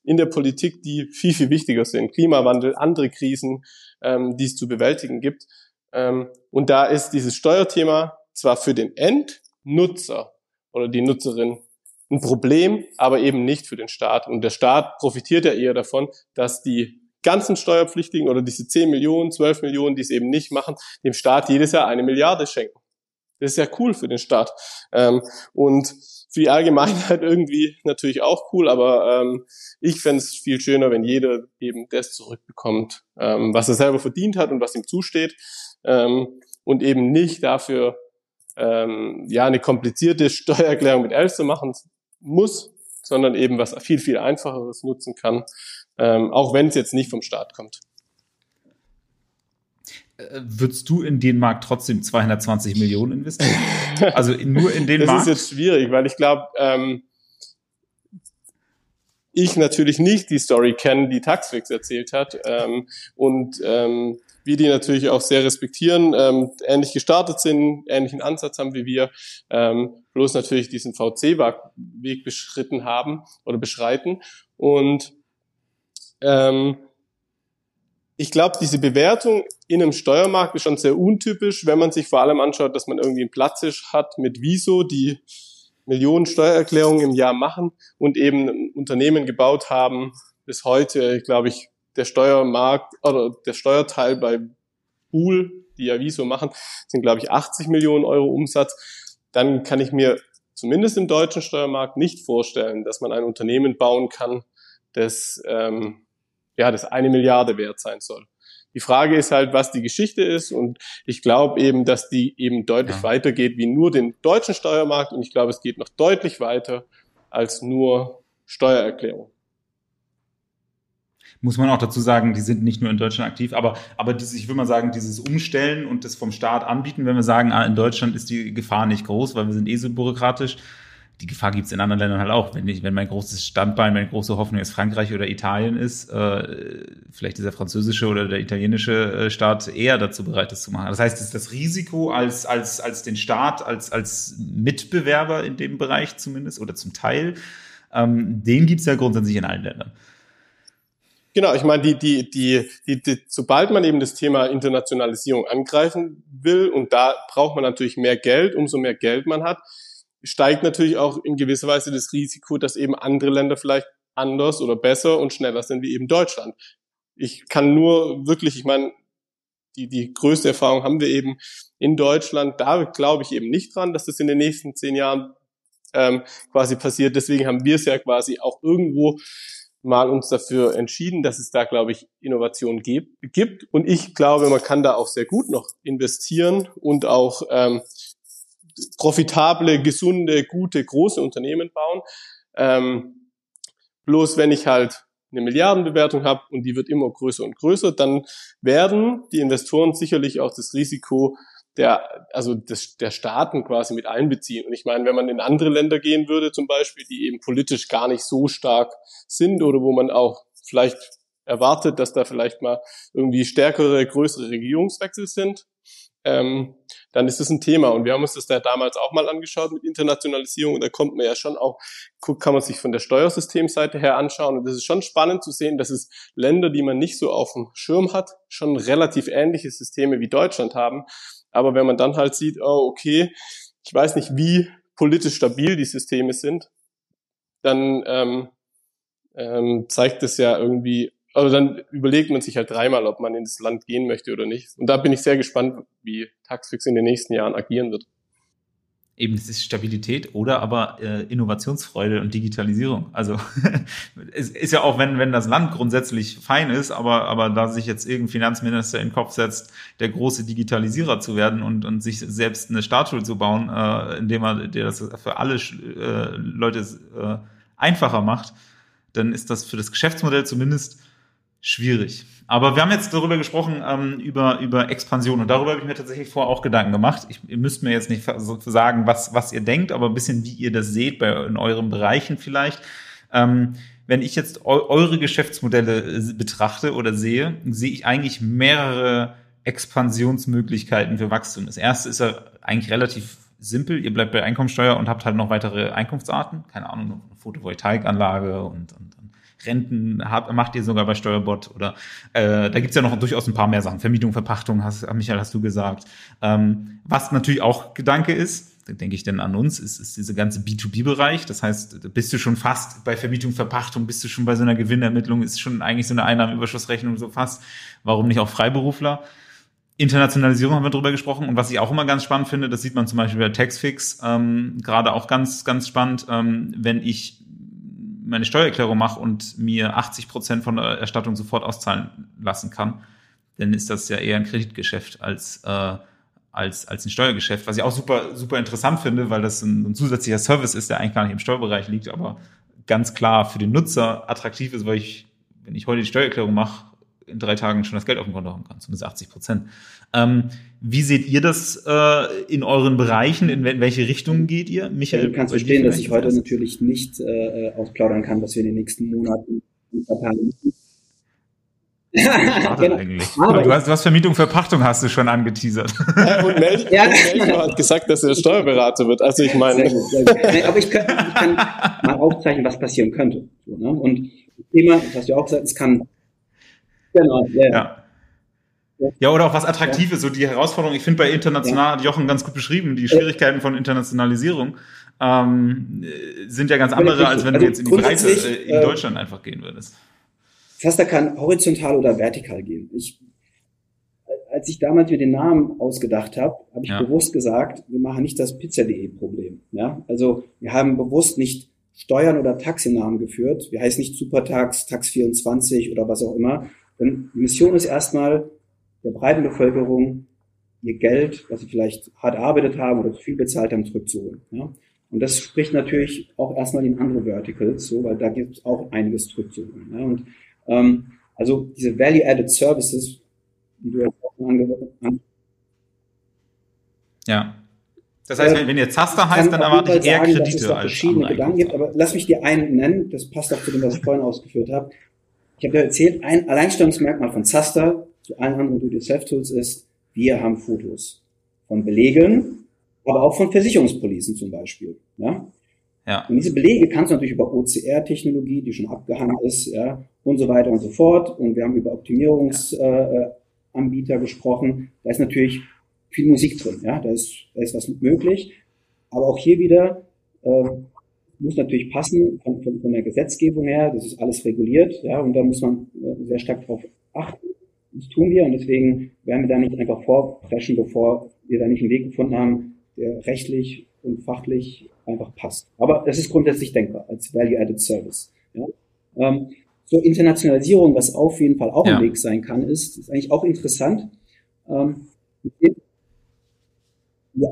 Speaker 2: in der Politik, die viel, viel wichtiger sind. Klimawandel, andere Krisen, ähm, die es zu bewältigen gibt. Ähm, und da ist dieses Steuerthema zwar für den Endnutzer oder die Nutzerin ein Problem, aber eben nicht für den Staat. Und der Staat profitiert ja eher davon, dass die ganzen Steuerpflichtigen oder diese 10 Millionen, 12 Millionen, die es eben nicht machen, dem Staat jedes Jahr eine Milliarde schenken. Das ist ja cool für den Staat. Ähm, und für die Allgemeinheit irgendwie natürlich auch cool, aber ähm, ich fände es viel schöner, wenn jeder eben das zurückbekommt, ähm, was er selber verdient hat und was ihm zusteht ähm, und eben nicht dafür ähm, ja eine komplizierte Steuererklärung mit Elf zu machen, muss, sondern eben was viel, viel einfacheres nutzen kann, ähm, auch wenn es jetzt nicht vom Staat kommt.
Speaker 1: Äh, würdest du in den Markt trotzdem 220 Millionen investieren? Also nur in den
Speaker 2: das
Speaker 1: Markt?
Speaker 2: Das ist jetzt schwierig, weil ich glaube, ähm, ich natürlich nicht die Story kenne, die Taxfix erzählt hat. Ähm, und ähm, wir die natürlich auch sehr respektieren, ähm, ähnlich gestartet sind, ähnlichen Ansatz haben wie wir, ähm, bloß natürlich diesen VC-Weg beschritten haben oder beschreiten. Und ähm, ich glaube, diese Bewertung in einem Steuermarkt ist schon sehr untypisch, wenn man sich vor allem anschaut, dass man irgendwie einen Platztisch hat mit Viso, die Millionen Steuererklärungen im Jahr machen und eben ein Unternehmen gebaut haben, bis heute, glaube ich, der Steuermarkt oder der Steuerteil bei Pool, die ja Viso machen, sind glaube ich 80 Millionen Euro Umsatz. Dann kann ich mir zumindest im deutschen Steuermarkt nicht vorstellen, dass man ein Unternehmen bauen kann, das ähm, ja das eine Milliarde wert sein soll. Die Frage ist halt, was die Geschichte ist und ich glaube eben, dass die eben deutlich ja. weitergeht wie nur den deutschen Steuermarkt und ich glaube, es geht noch deutlich weiter als nur Steuererklärung
Speaker 1: muss man auch dazu sagen, die sind nicht nur in Deutschland aktiv, aber, aber dieses, ich würde mal sagen, dieses Umstellen und das vom Staat anbieten, wenn wir sagen, ah, in Deutschland ist die Gefahr nicht groß, weil wir sind eh so bürokratisch. Die Gefahr gibt es in anderen Ländern halt auch. Wenn, ich, wenn mein großes Standbein, meine große Hoffnung jetzt Frankreich oder Italien ist, äh, vielleicht ist der französische oder der italienische äh, Staat eher dazu bereit, das zu machen. Das heißt, ist das Risiko als, als, als den Staat, als, als Mitbewerber in dem Bereich zumindest oder zum Teil, ähm, den gibt es ja grundsätzlich in allen Ländern.
Speaker 2: Genau, ich meine, die, die, die, die, die, sobald man eben das Thema Internationalisierung angreifen will, und da braucht man natürlich mehr Geld, umso mehr Geld man hat, steigt natürlich auch in gewisser Weise das Risiko, dass eben andere Länder vielleicht anders oder besser und schneller sind wie eben Deutschland. Ich kann nur wirklich, ich meine, die, die größte Erfahrung haben wir eben in Deutschland. Da glaube ich eben nicht dran, dass das in den nächsten zehn Jahren ähm, quasi passiert. Deswegen haben wir es ja quasi auch irgendwo mal uns dafür entschieden, dass es da, glaube ich, Innovation gibt. Und ich glaube, man kann da auch sehr gut noch investieren und auch ähm, profitable, gesunde, gute, große Unternehmen bauen. Ähm, bloß wenn ich halt eine Milliardenbewertung habe und die wird immer größer und größer, dann werden die Investoren sicherlich auch das Risiko der, also des, der Staaten quasi mit einbeziehen. Und ich meine, wenn man in andere Länder gehen würde, zum Beispiel, die eben politisch gar nicht so stark sind oder wo man auch vielleicht erwartet, dass da vielleicht mal irgendwie stärkere, größere Regierungswechsel sind, ähm, dann ist das ein Thema. Und wir haben uns das da damals auch mal angeschaut mit Internationalisierung. Und da kommt man ja schon auch, kann man sich von der Steuersystemseite her anschauen. Und das ist schon spannend zu sehen, dass es Länder, die man nicht so auf dem Schirm hat, schon relativ ähnliche Systeme wie Deutschland haben. Aber wenn man dann halt sieht, oh, okay, ich weiß nicht, wie politisch stabil die Systeme sind, dann ähm, ähm, zeigt es ja irgendwie, also dann überlegt man sich halt dreimal, ob man ins Land gehen möchte oder nicht. Und da bin ich sehr gespannt, wie Taxfix in den nächsten Jahren agieren wird
Speaker 1: eben es ist Stabilität oder aber äh, Innovationsfreude und Digitalisierung. Also es ist ja auch, wenn, wenn das Land grundsätzlich fein ist, aber, aber da sich jetzt irgendein Finanzminister in den Kopf setzt, der große Digitalisierer zu werden und, und sich selbst eine Statue zu bauen, äh, indem er der das für alle äh, Leute äh, einfacher macht, dann ist das für das Geschäftsmodell zumindest schwierig. Aber wir haben jetzt darüber gesprochen, ähm, über, über Expansion und darüber habe ich mir tatsächlich vorher auch Gedanken gemacht. Ich, ihr müsst mir jetzt nicht sagen, was, was ihr denkt, aber ein bisschen, wie ihr das seht bei, in euren Bereichen vielleicht. Ähm, wenn ich jetzt eu eure Geschäftsmodelle äh, betrachte oder sehe, sehe ich eigentlich mehrere Expansionsmöglichkeiten für Wachstum. Das erste ist ja eigentlich relativ simpel. Ihr bleibt bei Einkommensteuer und habt halt noch weitere Einkunftsarten. Keine Ahnung, eine Photovoltaikanlage und, und Renten habt, macht ihr sogar bei Steuerbot oder äh, da gibt's ja noch durchaus ein paar mehr Sachen. Vermietung, Verpachtung, hast, Michael, hast du gesagt. Ähm, was natürlich auch Gedanke ist, denke ich denn an uns, ist, ist diese ganze B2B-Bereich. Das heißt, bist du schon fast bei Vermietung, Verpachtung, bist du schon bei so einer Gewinnermittlung, ist schon eigentlich so eine Einnahmenüberschussrechnung so fast. Warum nicht auch Freiberufler? Internationalisierung haben wir drüber gesprochen und was ich auch immer ganz spannend finde, das sieht man zum Beispiel bei Taxfix, ähm, gerade auch ganz, ganz spannend, ähm, wenn ich meine Steuererklärung mache und mir 80 Prozent von der Erstattung sofort auszahlen lassen kann, dann ist das ja eher ein Kreditgeschäft als, äh, als, als ein Steuergeschäft, was ich auch super, super interessant finde, weil das ein, ein zusätzlicher Service ist, der eigentlich gar nicht im Steuerbereich liegt, aber ganz klar für den Nutzer attraktiv ist, weil ich, wenn ich heute die Steuererklärung mache, in drei Tagen schon das Geld auf dem Konto haben kann, zumindest 80 Prozent. Ähm, wie seht ihr das äh, in euren Bereichen? In welche Richtung geht ihr?
Speaker 3: Michael, du kannst verstehen, dass ich heute das? natürlich nicht äh, ausplaudern kann, was wir in den nächsten Monaten
Speaker 1: müssen. genau. eigentlich. Aber du hast, was Vermietung, Verpachtung hast du schon angeteasert.
Speaker 2: Und Melchior ja. hat gesagt, dass er Steuerberater wird. Also ich meine. Sehr gut, sehr
Speaker 3: gut. Aber ich, kann, ich kann mal aufzeichnen, was passieren könnte. Ne? Und das Thema, das hast du auch gesagt, es kann
Speaker 1: Genau, ja. ja. Ja, oder auch was Attraktives, so die Herausforderung. Ich finde bei international, hat Jochen ganz gut beschrieben, die Schwierigkeiten von Internationalisierung ähm, sind ja ganz andere, als wenn also du jetzt in die Breite äh, in äh, Deutschland einfach gehen würdest.
Speaker 3: Faster kann horizontal oder vertikal gehen. Ich, als ich damals mir den Namen ausgedacht habe, habe ich ja. bewusst gesagt, wir machen nicht das Pizza.de-Problem. Ja? Also wir haben bewusst nicht Steuern oder Taxinamen geführt. Wir heißen nicht Supertax, Tax24 oder was auch immer, denn die Mission ist erstmal der breiten Bevölkerung ihr Geld, was sie vielleicht hart erarbeitet haben oder zu viel bezahlt haben, zurückzuholen. Ja? Und das spricht natürlich auch erstmal in andere Verticals, so, weil da gibt es auch einiges zurückzuholen. Ja? Und ähm, also diese Value-Added Services, die du jetzt auch angehört hast.
Speaker 1: Ja. Das heißt, wenn, wenn ihr Zaster heißt, dann erwarte ich eher sagen, Kredite dass es als
Speaker 3: verschiedene Gedanken gibt, aber lass mich dir einen nennen, das passt auch zu dem, was ich vorhin ausgeführt habe. Ich habe ja erzählt, ein Alleinstellungsmerkmal von Zaster zu allen anderen Do-it-yourself-Tools ist, wir haben Fotos von Belegen, aber auch von Versicherungspolicen zum Beispiel. Ja? Ja. Und diese Belege kannst du natürlich über OCR-Technologie, die schon abgehangen ist, ja, und so weiter und so fort. Und wir haben über Optimierungsanbieter ja. äh, gesprochen. Da ist natürlich viel Musik drin, ja, da ist, da ist was möglich. Aber auch hier wieder, äh, muss natürlich passen von, von, von der Gesetzgebung her. Das ist alles reguliert, ja, und da muss man äh, sehr stark darauf achten. Das tun wir und deswegen werden wir da nicht einfach vorpreschen, bevor wir da nicht einen Weg gefunden haben, der rechtlich und fachlich einfach passt. Aber es ist grundsätzlich denkbar als Value-Added Service. Ja? Ähm, so Internationalisierung, was auf jeden Fall auch ja. ein Weg sein kann, ist, ist eigentlich auch interessant. Ähm,
Speaker 1: ja.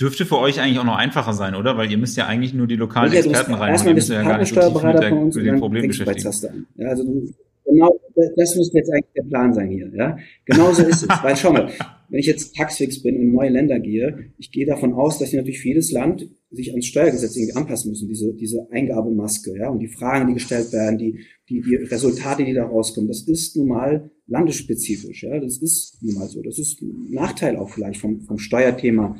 Speaker 1: Dürfte für euch eigentlich auch noch einfacher sein, oder? Weil ihr müsst ja eigentlich nur die lokalen ja, Experten rein.
Speaker 3: Erstmal bist du ja gar nicht so tief mit, der, mit dem Problem beschäftigen. Ja, also du, genau, das müsste jetzt eigentlich der Plan sein hier. Ja, genauso ist es. Weil schau mal, wenn ich jetzt Taxfix bin und in neue Länder gehe, ich gehe davon aus, dass natürlich jedes Land sich ans Steuergesetz irgendwie anpassen müssen, diese, diese Eingabemaske, ja, und die Fragen, die gestellt werden, die, die, die Resultate, die da rauskommen, das ist nun mal landesspezifisch, ja, das ist nun mal so. Das ist ein Nachteil auch vielleicht vom, vom Steuerthema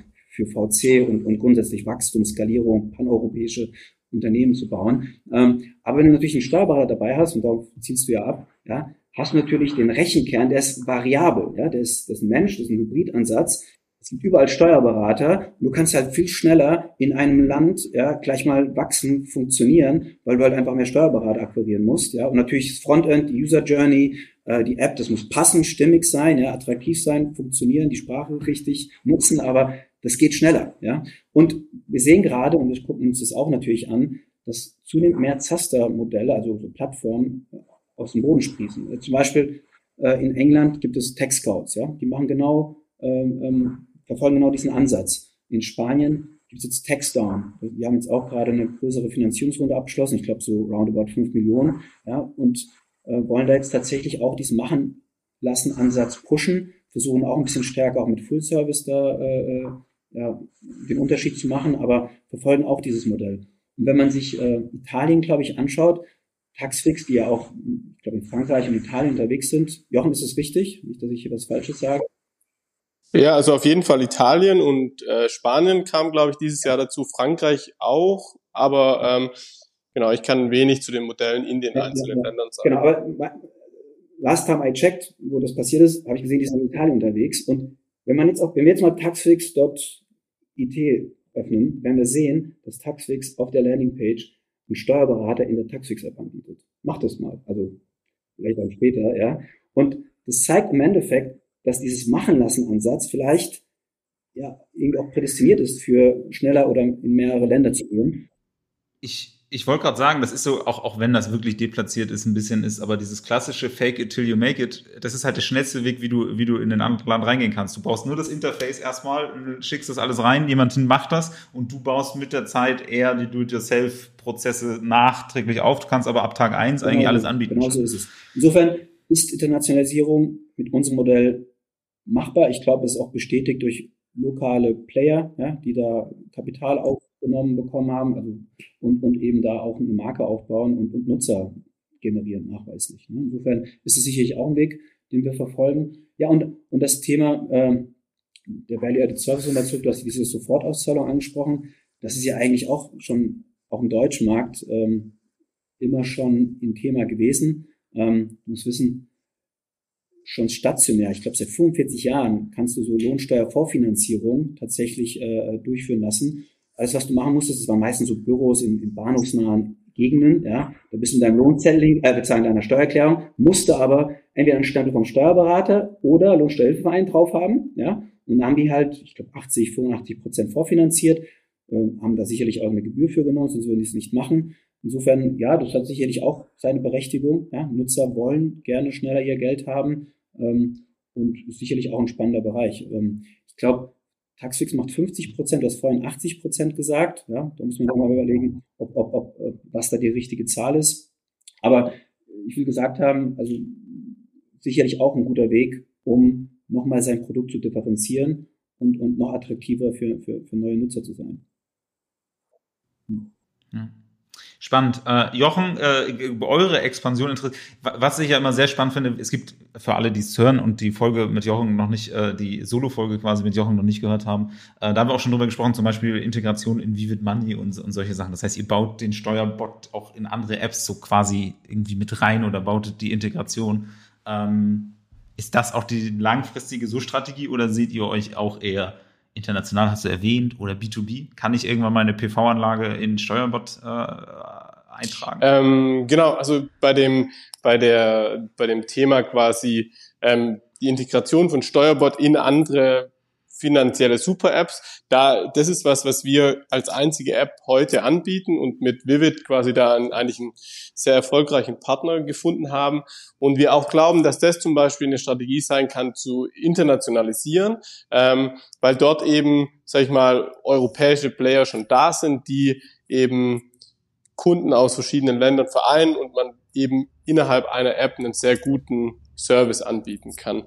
Speaker 3: für VC und, und grundsätzlich Wachstum, Skalierung, paneuropäische Unternehmen zu bauen. Ähm, aber wenn du natürlich einen Steuerberater dabei hast, und darauf zielst du ja ab, ja, hast du natürlich den Rechenkern, der ist variabel, ja, der ist, das ist ein Mensch, das ist ein Hybridansatz. Es gibt überall Steuerberater. Du kannst halt viel schneller in einem Land ja, gleich mal wachsen, funktionieren, weil du halt einfach mehr Steuerberater akquirieren musst. Ja. Und natürlich das Frontend, die User Journey, äh, die App, das muss passend, stimmig sein, ja, attraktiv sein, funktionieren, die Sprache richtig nutzen, aber das geht schneller. Ja. Und wir sehen gerade, und wir gucken uns das auch natürlich an, dass zunehmend mehr Zaster-Modelle, also so Plattformen, aus dem Boden sprießen. Äh, zum Beispiel äh, in England gibt es Tech Scouts, ja, die machen genau, ähm, ähm, verfolgen genau diesen Ansatz. In Spanien gibt es jetzt Techdown. Wir haben jetzt auch gerade eine größere Finanzierungsrunde abgeschlossen, ich glaube so roundabout 5 Millionen, ja, und äh, wollen da jetzt tatsächlich auch diesen Machen lassen Ansatz pushen, versuchen auch ein bisschen stärker auch mit Full Service da äh, äh, ja, den Unterschied zu machen, aber verfolgen auch dieses Modell. Und wenn man sich äh, Italien, glaube ich, anschaut, Taxfix, die ja auch, ich glaube, in Frankreich und Italien unterwegs sind. Jochen, ist das richtig? Nicht, dass ich hier was Falsches sage.
Speaker 2: Ja, also auf jeden Fall Italien und äh, Spanien kam, glaube ich, dieses Jahr dazu. Frankreich auch, aber ähm, genau, ich kann wenig zu den Modellen in den ja, einzelnen ja, Ländern sagen.
Speaker 3: Genau, aber last time I checked, wo das passiert ist, habe ich gesehen, die sind in Italien unterwegs. Und wenn man jetzt auch, wenn wir jetzt mal taxfix.it öffnen, werden wir sehen, dass Taxfix auf der Landingpage einen Steuerberater in der Taxfix-App anbietet. Mach das mal. Also vielleicht dann später, ja. Und das zeigt im Endeffekt, dass dieses Machen lassen Ansatz vielleicht ja irgendwie auch prädestiniert ist für schneller oder in mehrere Länder zu gehen.
Speaker 1: Ich ich wollte gerade sagen, das ist so, auch, auch wenn das wirklich deplatziert ist, ein bisschen ist, aber dieses klassische Fake it till you make it, das ist halt der schnellste Weg, wie du, wie du in den anderen Land reingehen kannst. Du brauchst nur das Interface erstmal, schickst das alles rein, jemand macht das und du baust mit der Zeit eher die Do-it-yourself-Prozesse nachträglich auf. Du kannst aber ab Tag eins genau, eigentlich alles anbieten.
Speaker 3: Genau so ist es. Insofern ist Internationalisierung mit unserem Modell machbar. Ich glaube, es ist auch bestätigt durch lokale Player, ja, die da Kapital auf genommen bekommen haben also, und, und eben da auch eine Marke aufbauen und, und Nutzer generieren nachweislich. Ne? Insofern ist es sicherlich auch ein Weg, den wir verfolgen. Ja, und, und das Thema äh, der Value-Added Service und dazu, du hast diese Sofortauszahlung angesprochen, das ist ja eigentlich auch schon auch im deutschen Markt ähm, immer schon ein Thema gewesen. Ähm, du musst wissen, schon stationär, ich glaube seit 45 Jahren kannst du so Lohnsteuervorfinanzierung tatsächlich äh, durchführen lassen alles, was du machen musstest, das waren meistens so Büros in, in bahnhofsnahen Gegenden, ja. Da bist du in deinem Lohnzettel, äh, bezahlen deiner Steuererklärung, musste aber entweder einen Stempel vom Steuerberater oder Lohnsteuerhilfeverein drauf haben, ja. Und dann haben die halt, ich glaube, 80, 85 Prozent vorfinanziert, äh, haben da sicherlich auch eine Gebühr für genommen, sonst würden die es nicht machen. Insofern, ja, das hat sicherlich auch seine Berechtigung. Ja. Nutzer wollen gerne schneller ihr Geld haben ähm, und ist sicherlich auch ein spannender Bereich. Ähm, ich glaube, Taxfix macht 50 Prozent, du hast vorhin 80 Prozent gesagt. Ja, da muss man auch mal überlegen, ob, ob, ob, was da die richtige Zahl ist. Aber ich will gesagt haben, also sicherlich auch ein guter Weg, um nochmal sein Produkt zu differenzieren und, und noch attraktiver für, für, für neue Nutzer zu sein.
Speaker 1: Ja. Spannend. Äh, Jochen, äh, eure Expansion interessiert. Was ich ja immer sehr spannend finde, es gibt für alle, die es hören und die Folge mit Jochen noch nicht, äh, die Solo-Folge quasi mit Jochen noch nicht gehört haben, äh, da haben wir auch schon drüber gesprochen, zum Beispiel Integration in Vivid Money und, und solche Sachen. Das heißt, ihr baut den Steuerbot auch in andere Apps so quasi irgendwie mit rein oder baut die Integration. Ähm, ist das auch die langfristige So-Strategie oder seht ihr euch auch eher international hast du erwähnt oder B2B? Kann ich irgendwann meine PV-Anlage in Steuerbot äh, eintragen?
Speaker 2: Ähm, genau, also bei dem, bei der, bei dem Thema quasi ähm, die Integration von Steuerbot in andere finanzielle Super-Apps. Da, das ist was, was wir als einzige App heute anbieten und mit Vivid quasi da einen, eigentlich einen sehr erfolgreichen Partner gefunden haben. Und wir auch glauben, dass das zum Beispiel eine Strategie sein kann, zu internationalisieren, ähm, weil dort eben, sag ich mal, europäische Player schon da sind, die eben Kunden aus verschiedenen Ländern vereinen und man eben innerhalb einer App einen sehr guten Service anbieten kann.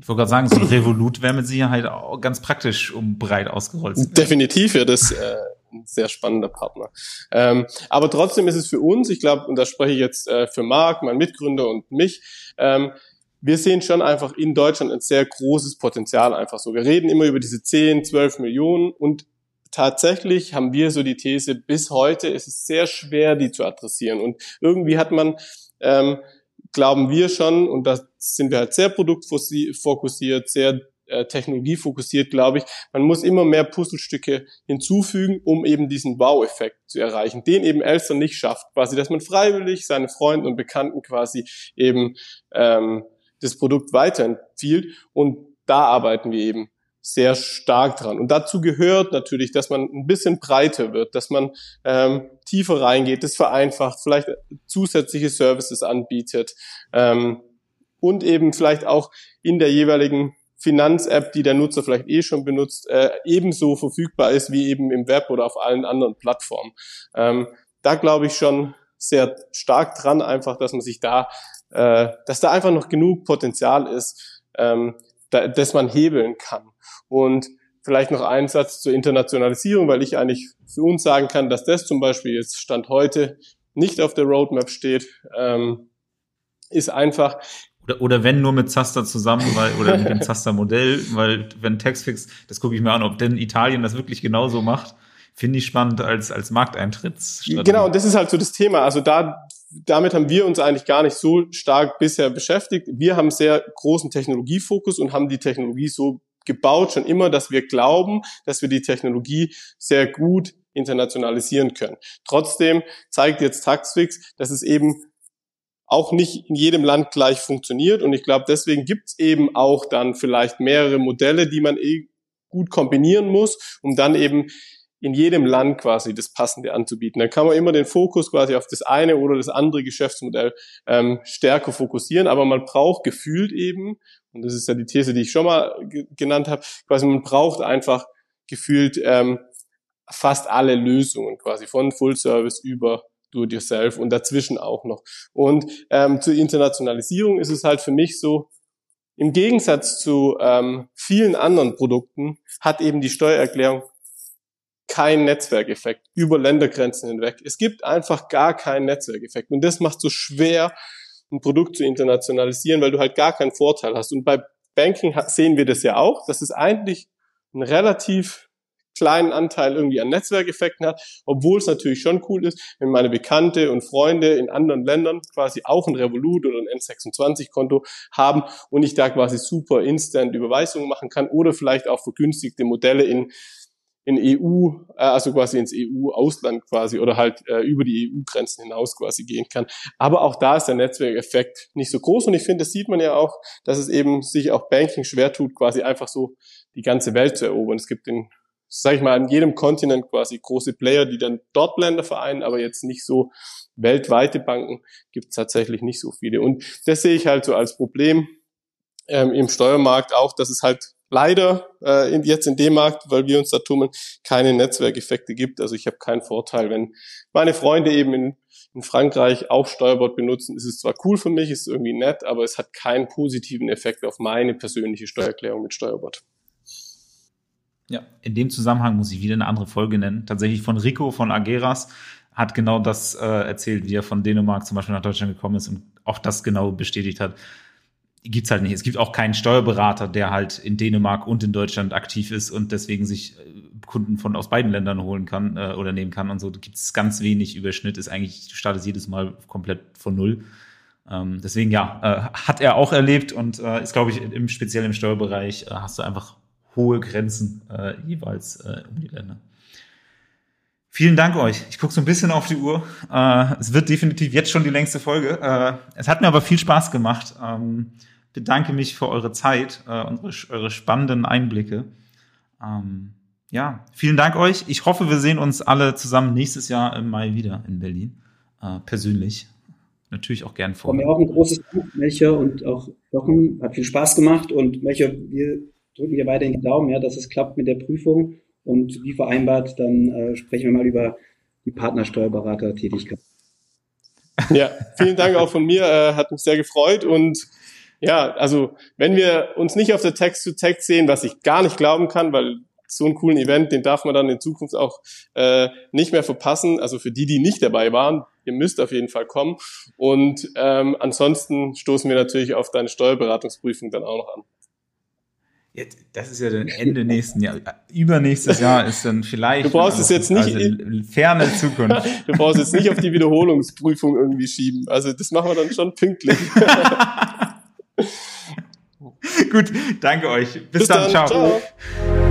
Speaker 1: Ich wollte gerade sagen, so ein Revolut wäre mit Sicherheit auch ganz praktisch, um breit ausgerollt.
Speaker 2: Definitiv wäre das äh, ein sehr spannender Partner. Ähm, aber trotzdem ist es für uns, ich glaube, und da spreche ich jetzt äh, für Marc, mein Mitgründer und mich, ähm, wir sehen schon einfach in Deutschland ein sehr großes Potenzial einfach so. Wir reden immer über diese 10, 12 Millionen und tatsächlich haben wir so die These, bis heute ist es sehr schwer, die zu adressieren. Und irgendwie hat man ähm, glauben wir schon, und da sind wir halt sehr produktfokussiert, sehr äh, technologiefokussiert, glaube ich, man muss immer mehr Puzzlestücke hinzufügen, um eben diesen Wow-Effekt zu erreichen, den eben Elster nicht schafft, quasi, dass man freiwillig seine Freunde und Bekannten quasi eben ähm, das Produkt weiterempfiehlt. Und da arbeiten wir eben sehr stark dran. Und dazu gehört natürlich, dass man ein bisschen breiter wird, dass man ähm, tiefer reingeht, das vereinfacht, vielleicht zusätzliche Services anbietet ähm, und eben vielleicht auch in der jeweiligen Finanz-App, die der Nutzer vielleicht eh schon benutzt, äh, ebenso verfügbar ist wie eben im Web oder auf allen anderen Plattformen. Ähm, da glaube ich schon sehr stark dran, einfach, dass man sich da, äh, dass da einfach noch genug Potenzial ist, ähm, da, dass man hebeln kann. Und vielleicht noch ein Satz zur Internationalisierung, weil ich eigentlich für uns sagen kann, dass das zum Beispiel jetzt Stand heute nicht auf der Roadmap steht, ähm, ist einfach.
Speaker 1: Oder, oder wenn nur mit Zaster zusammen, weil, oder mit dem Zaster-Modell, weil wenn Textfix, das gucke ich mir an, ob denn Italien das wirklich genauso macht, finde ich spannend als, als Markteintrittsstrategie.
Speaker 2: Genau, und das ist halt so das Thema. Also da, damit haben wir uns eigentlich gar nicht so stark bisher beschäftigt. Wir haben sehr großen Technologiefokus und haben die Technologie so gebaut, schon immer, dass wir glauben, dass wir die Technologie sehr gut internationalisieren können. Trotzdem zeigt jetzt Taxfix, dass es eben auch nicht in jedem Land gleich funktioniert. Und ich glaube, deswegen gibt es eben auch dann vielleicht mehrere Modelle, die man eh gut kombinieren muss, um dann eben in jedem Land quasi das Passende anzubieten. Dann kann man immer den Fokus quasi auf das eine oder das andere Geschäftsmodell ähm, stärker fokussieren, aber man braucht gefühlt eben, und das ist ja die These, die ich schon mal genannt habe, quasi man braucht einfach gefühlt ähm, fast alle Lösungen quasi von Full Service über Do-it-yourself und dazwischen auch noch. Und ähm, zur Internationalisierung ist es halt für mich so, im Gegensatz zu ähm, vielen anderen Produkten hat eben die Steuererklärung keinen Netzwerkeffekt über Ländergrenzen hinweg. Es gibt einfach gar keinen Netzwerkeffekt. Und das macht so schwer, ein Produkt zu internationalisieren, weil du halt gar keinen Vorteil hast. Und bei Banking sehen wir das ja auch, dass es eigentlich einen relativ kleinen Anteil irgendwie an Netzwerkeffekten hat, obwohl es natürlich schon cool ist, wenn meine Bekannte und Freunde in anderen Ländern quasi auch ein Revolut oder ein N26-Konto haben und ich da quasi super instant Überweisungen machen kann oder vielleicht auch vergünstigte Modelle in in EU, äh, also quasi ins EU-Ausland quasi oder halt äh, über die EU-Grenzen hinaus quasi gehen kann. Aber auch da ist der Netzwerkeffekt nicht so groß und ich finde, das sieht man ja auch, dass es eben sich auch Banking schwer tut, quasi einfach so die ganze Welt zu erobern. Es gibt in, sag ich mal, an jedem Kontinent quasi große Player, die dann dort Länder vereinen, aber jetzt nicht so weltweite Banken gibt es tatsächlich nicht so viele. Und das sehe ich halt so als Problem ähm, im Steuermarkt auch, dass es halt leider äh, in, jetzt in dem Markt, weil wir uns da tummeln, keine Netzwerkeffekte gibt. Also ich habe keinen Vorteil. Wenn meine Freunde eben in, in Frankreich auch Steuerbord benutzen, ist es zwar cool für mich, ist irgendwie nett, aber es hat keinen positiven Effekt auf meine persönliche Steuererklärung mit Steuerbord.
Speaker 1: Ja, in dem Zusammenhang muss ich wieder eine andere Folge nennen. Tatsächlich von Rico von Ageras hat genau das äh, erzählt, wie er von Dänemark zum Beispiel nach Deutschland gekommen ist und auch das genau bestätigt hat gibt's halt nicht. Es gibt auch keinen Steuerberater, der halt in Dänemark und in Deutschland aktiv ist und deswegen sich äh, Kunden von aus beiden Ländern holen kann äh, oder nehmen kann und so. Da gibt's ganz wenig Überschnitt. Ist eigentlich, du startest jedes Mal komplett von null. Ähm, deswegen ja, äh, hat er auch erlebt und äh, ist, glaube ich, im speziell im Steuerbereich äh, hast du einfach hohe Grenzen äh, jeweils äh, um die Länder. Vielen Dank euch. Ich gucke so ein bisschen auf die Uhr. Äh, es wird definitiv jetzt schon die längste Folge. Äh, es hat mir aber viel Spaß gemacht. Ähm, bedanke mich für eure Zeit äh, und eure spannenden Einblicke. Ähm, ja, vielen Dank euch. Ich hoffe, wir sehen uns alle zusammen nächstes Jahr im Mai wieder in Berlin. Äh, persönlich. Natürlich auch gern vor.
Speaker 3: Mir auch ein großes Dank, Melcher und auch Jochen. Hat viel Spaß gemacht und Melcher, wir drücken dir weiterhin die Daumen, ja, dass es klappt mit der Prüfung. Und wie vereinbart, dann äh, sprechen wir mal über die Partnersteuerberater-Tätigkeit.
Speaker 2: Ja, vielen Dank auch von mir. Äh, hat mich sehr gefreut und ja, also wenn wir uns nicht auf der Text-to-Text sehen, was ich gar nicht glauben kann, weil so einen coolen Event, den darf man dann in Zukunft auch äh, nicht mehr verpassen. Also für die, die nicht dabei waren, ihr müsst auf jeden Fall kommen. Und ähm, ansonsten stoßen wir natürlich auf deine Steuerberatungsprüfung dann auch noch an.
Speaker 1: Jetzt, das ist ja dann Ende nächsten Jahr. Übernächstes Jahr ist dann vielleicht.
Speaker 2: Du brauchst es jetzt nicht.
Speaker 1: Also ferne Zukunft.
Speaker 2: du brauchst jetzt nicht auf die Wiederholungsprüfung irgendwie schieben. Also das machen wir dann schon pünktlich.
Speaker 1: Gut, danke euch. Bis, Bis dann, dann, ciao. ciao.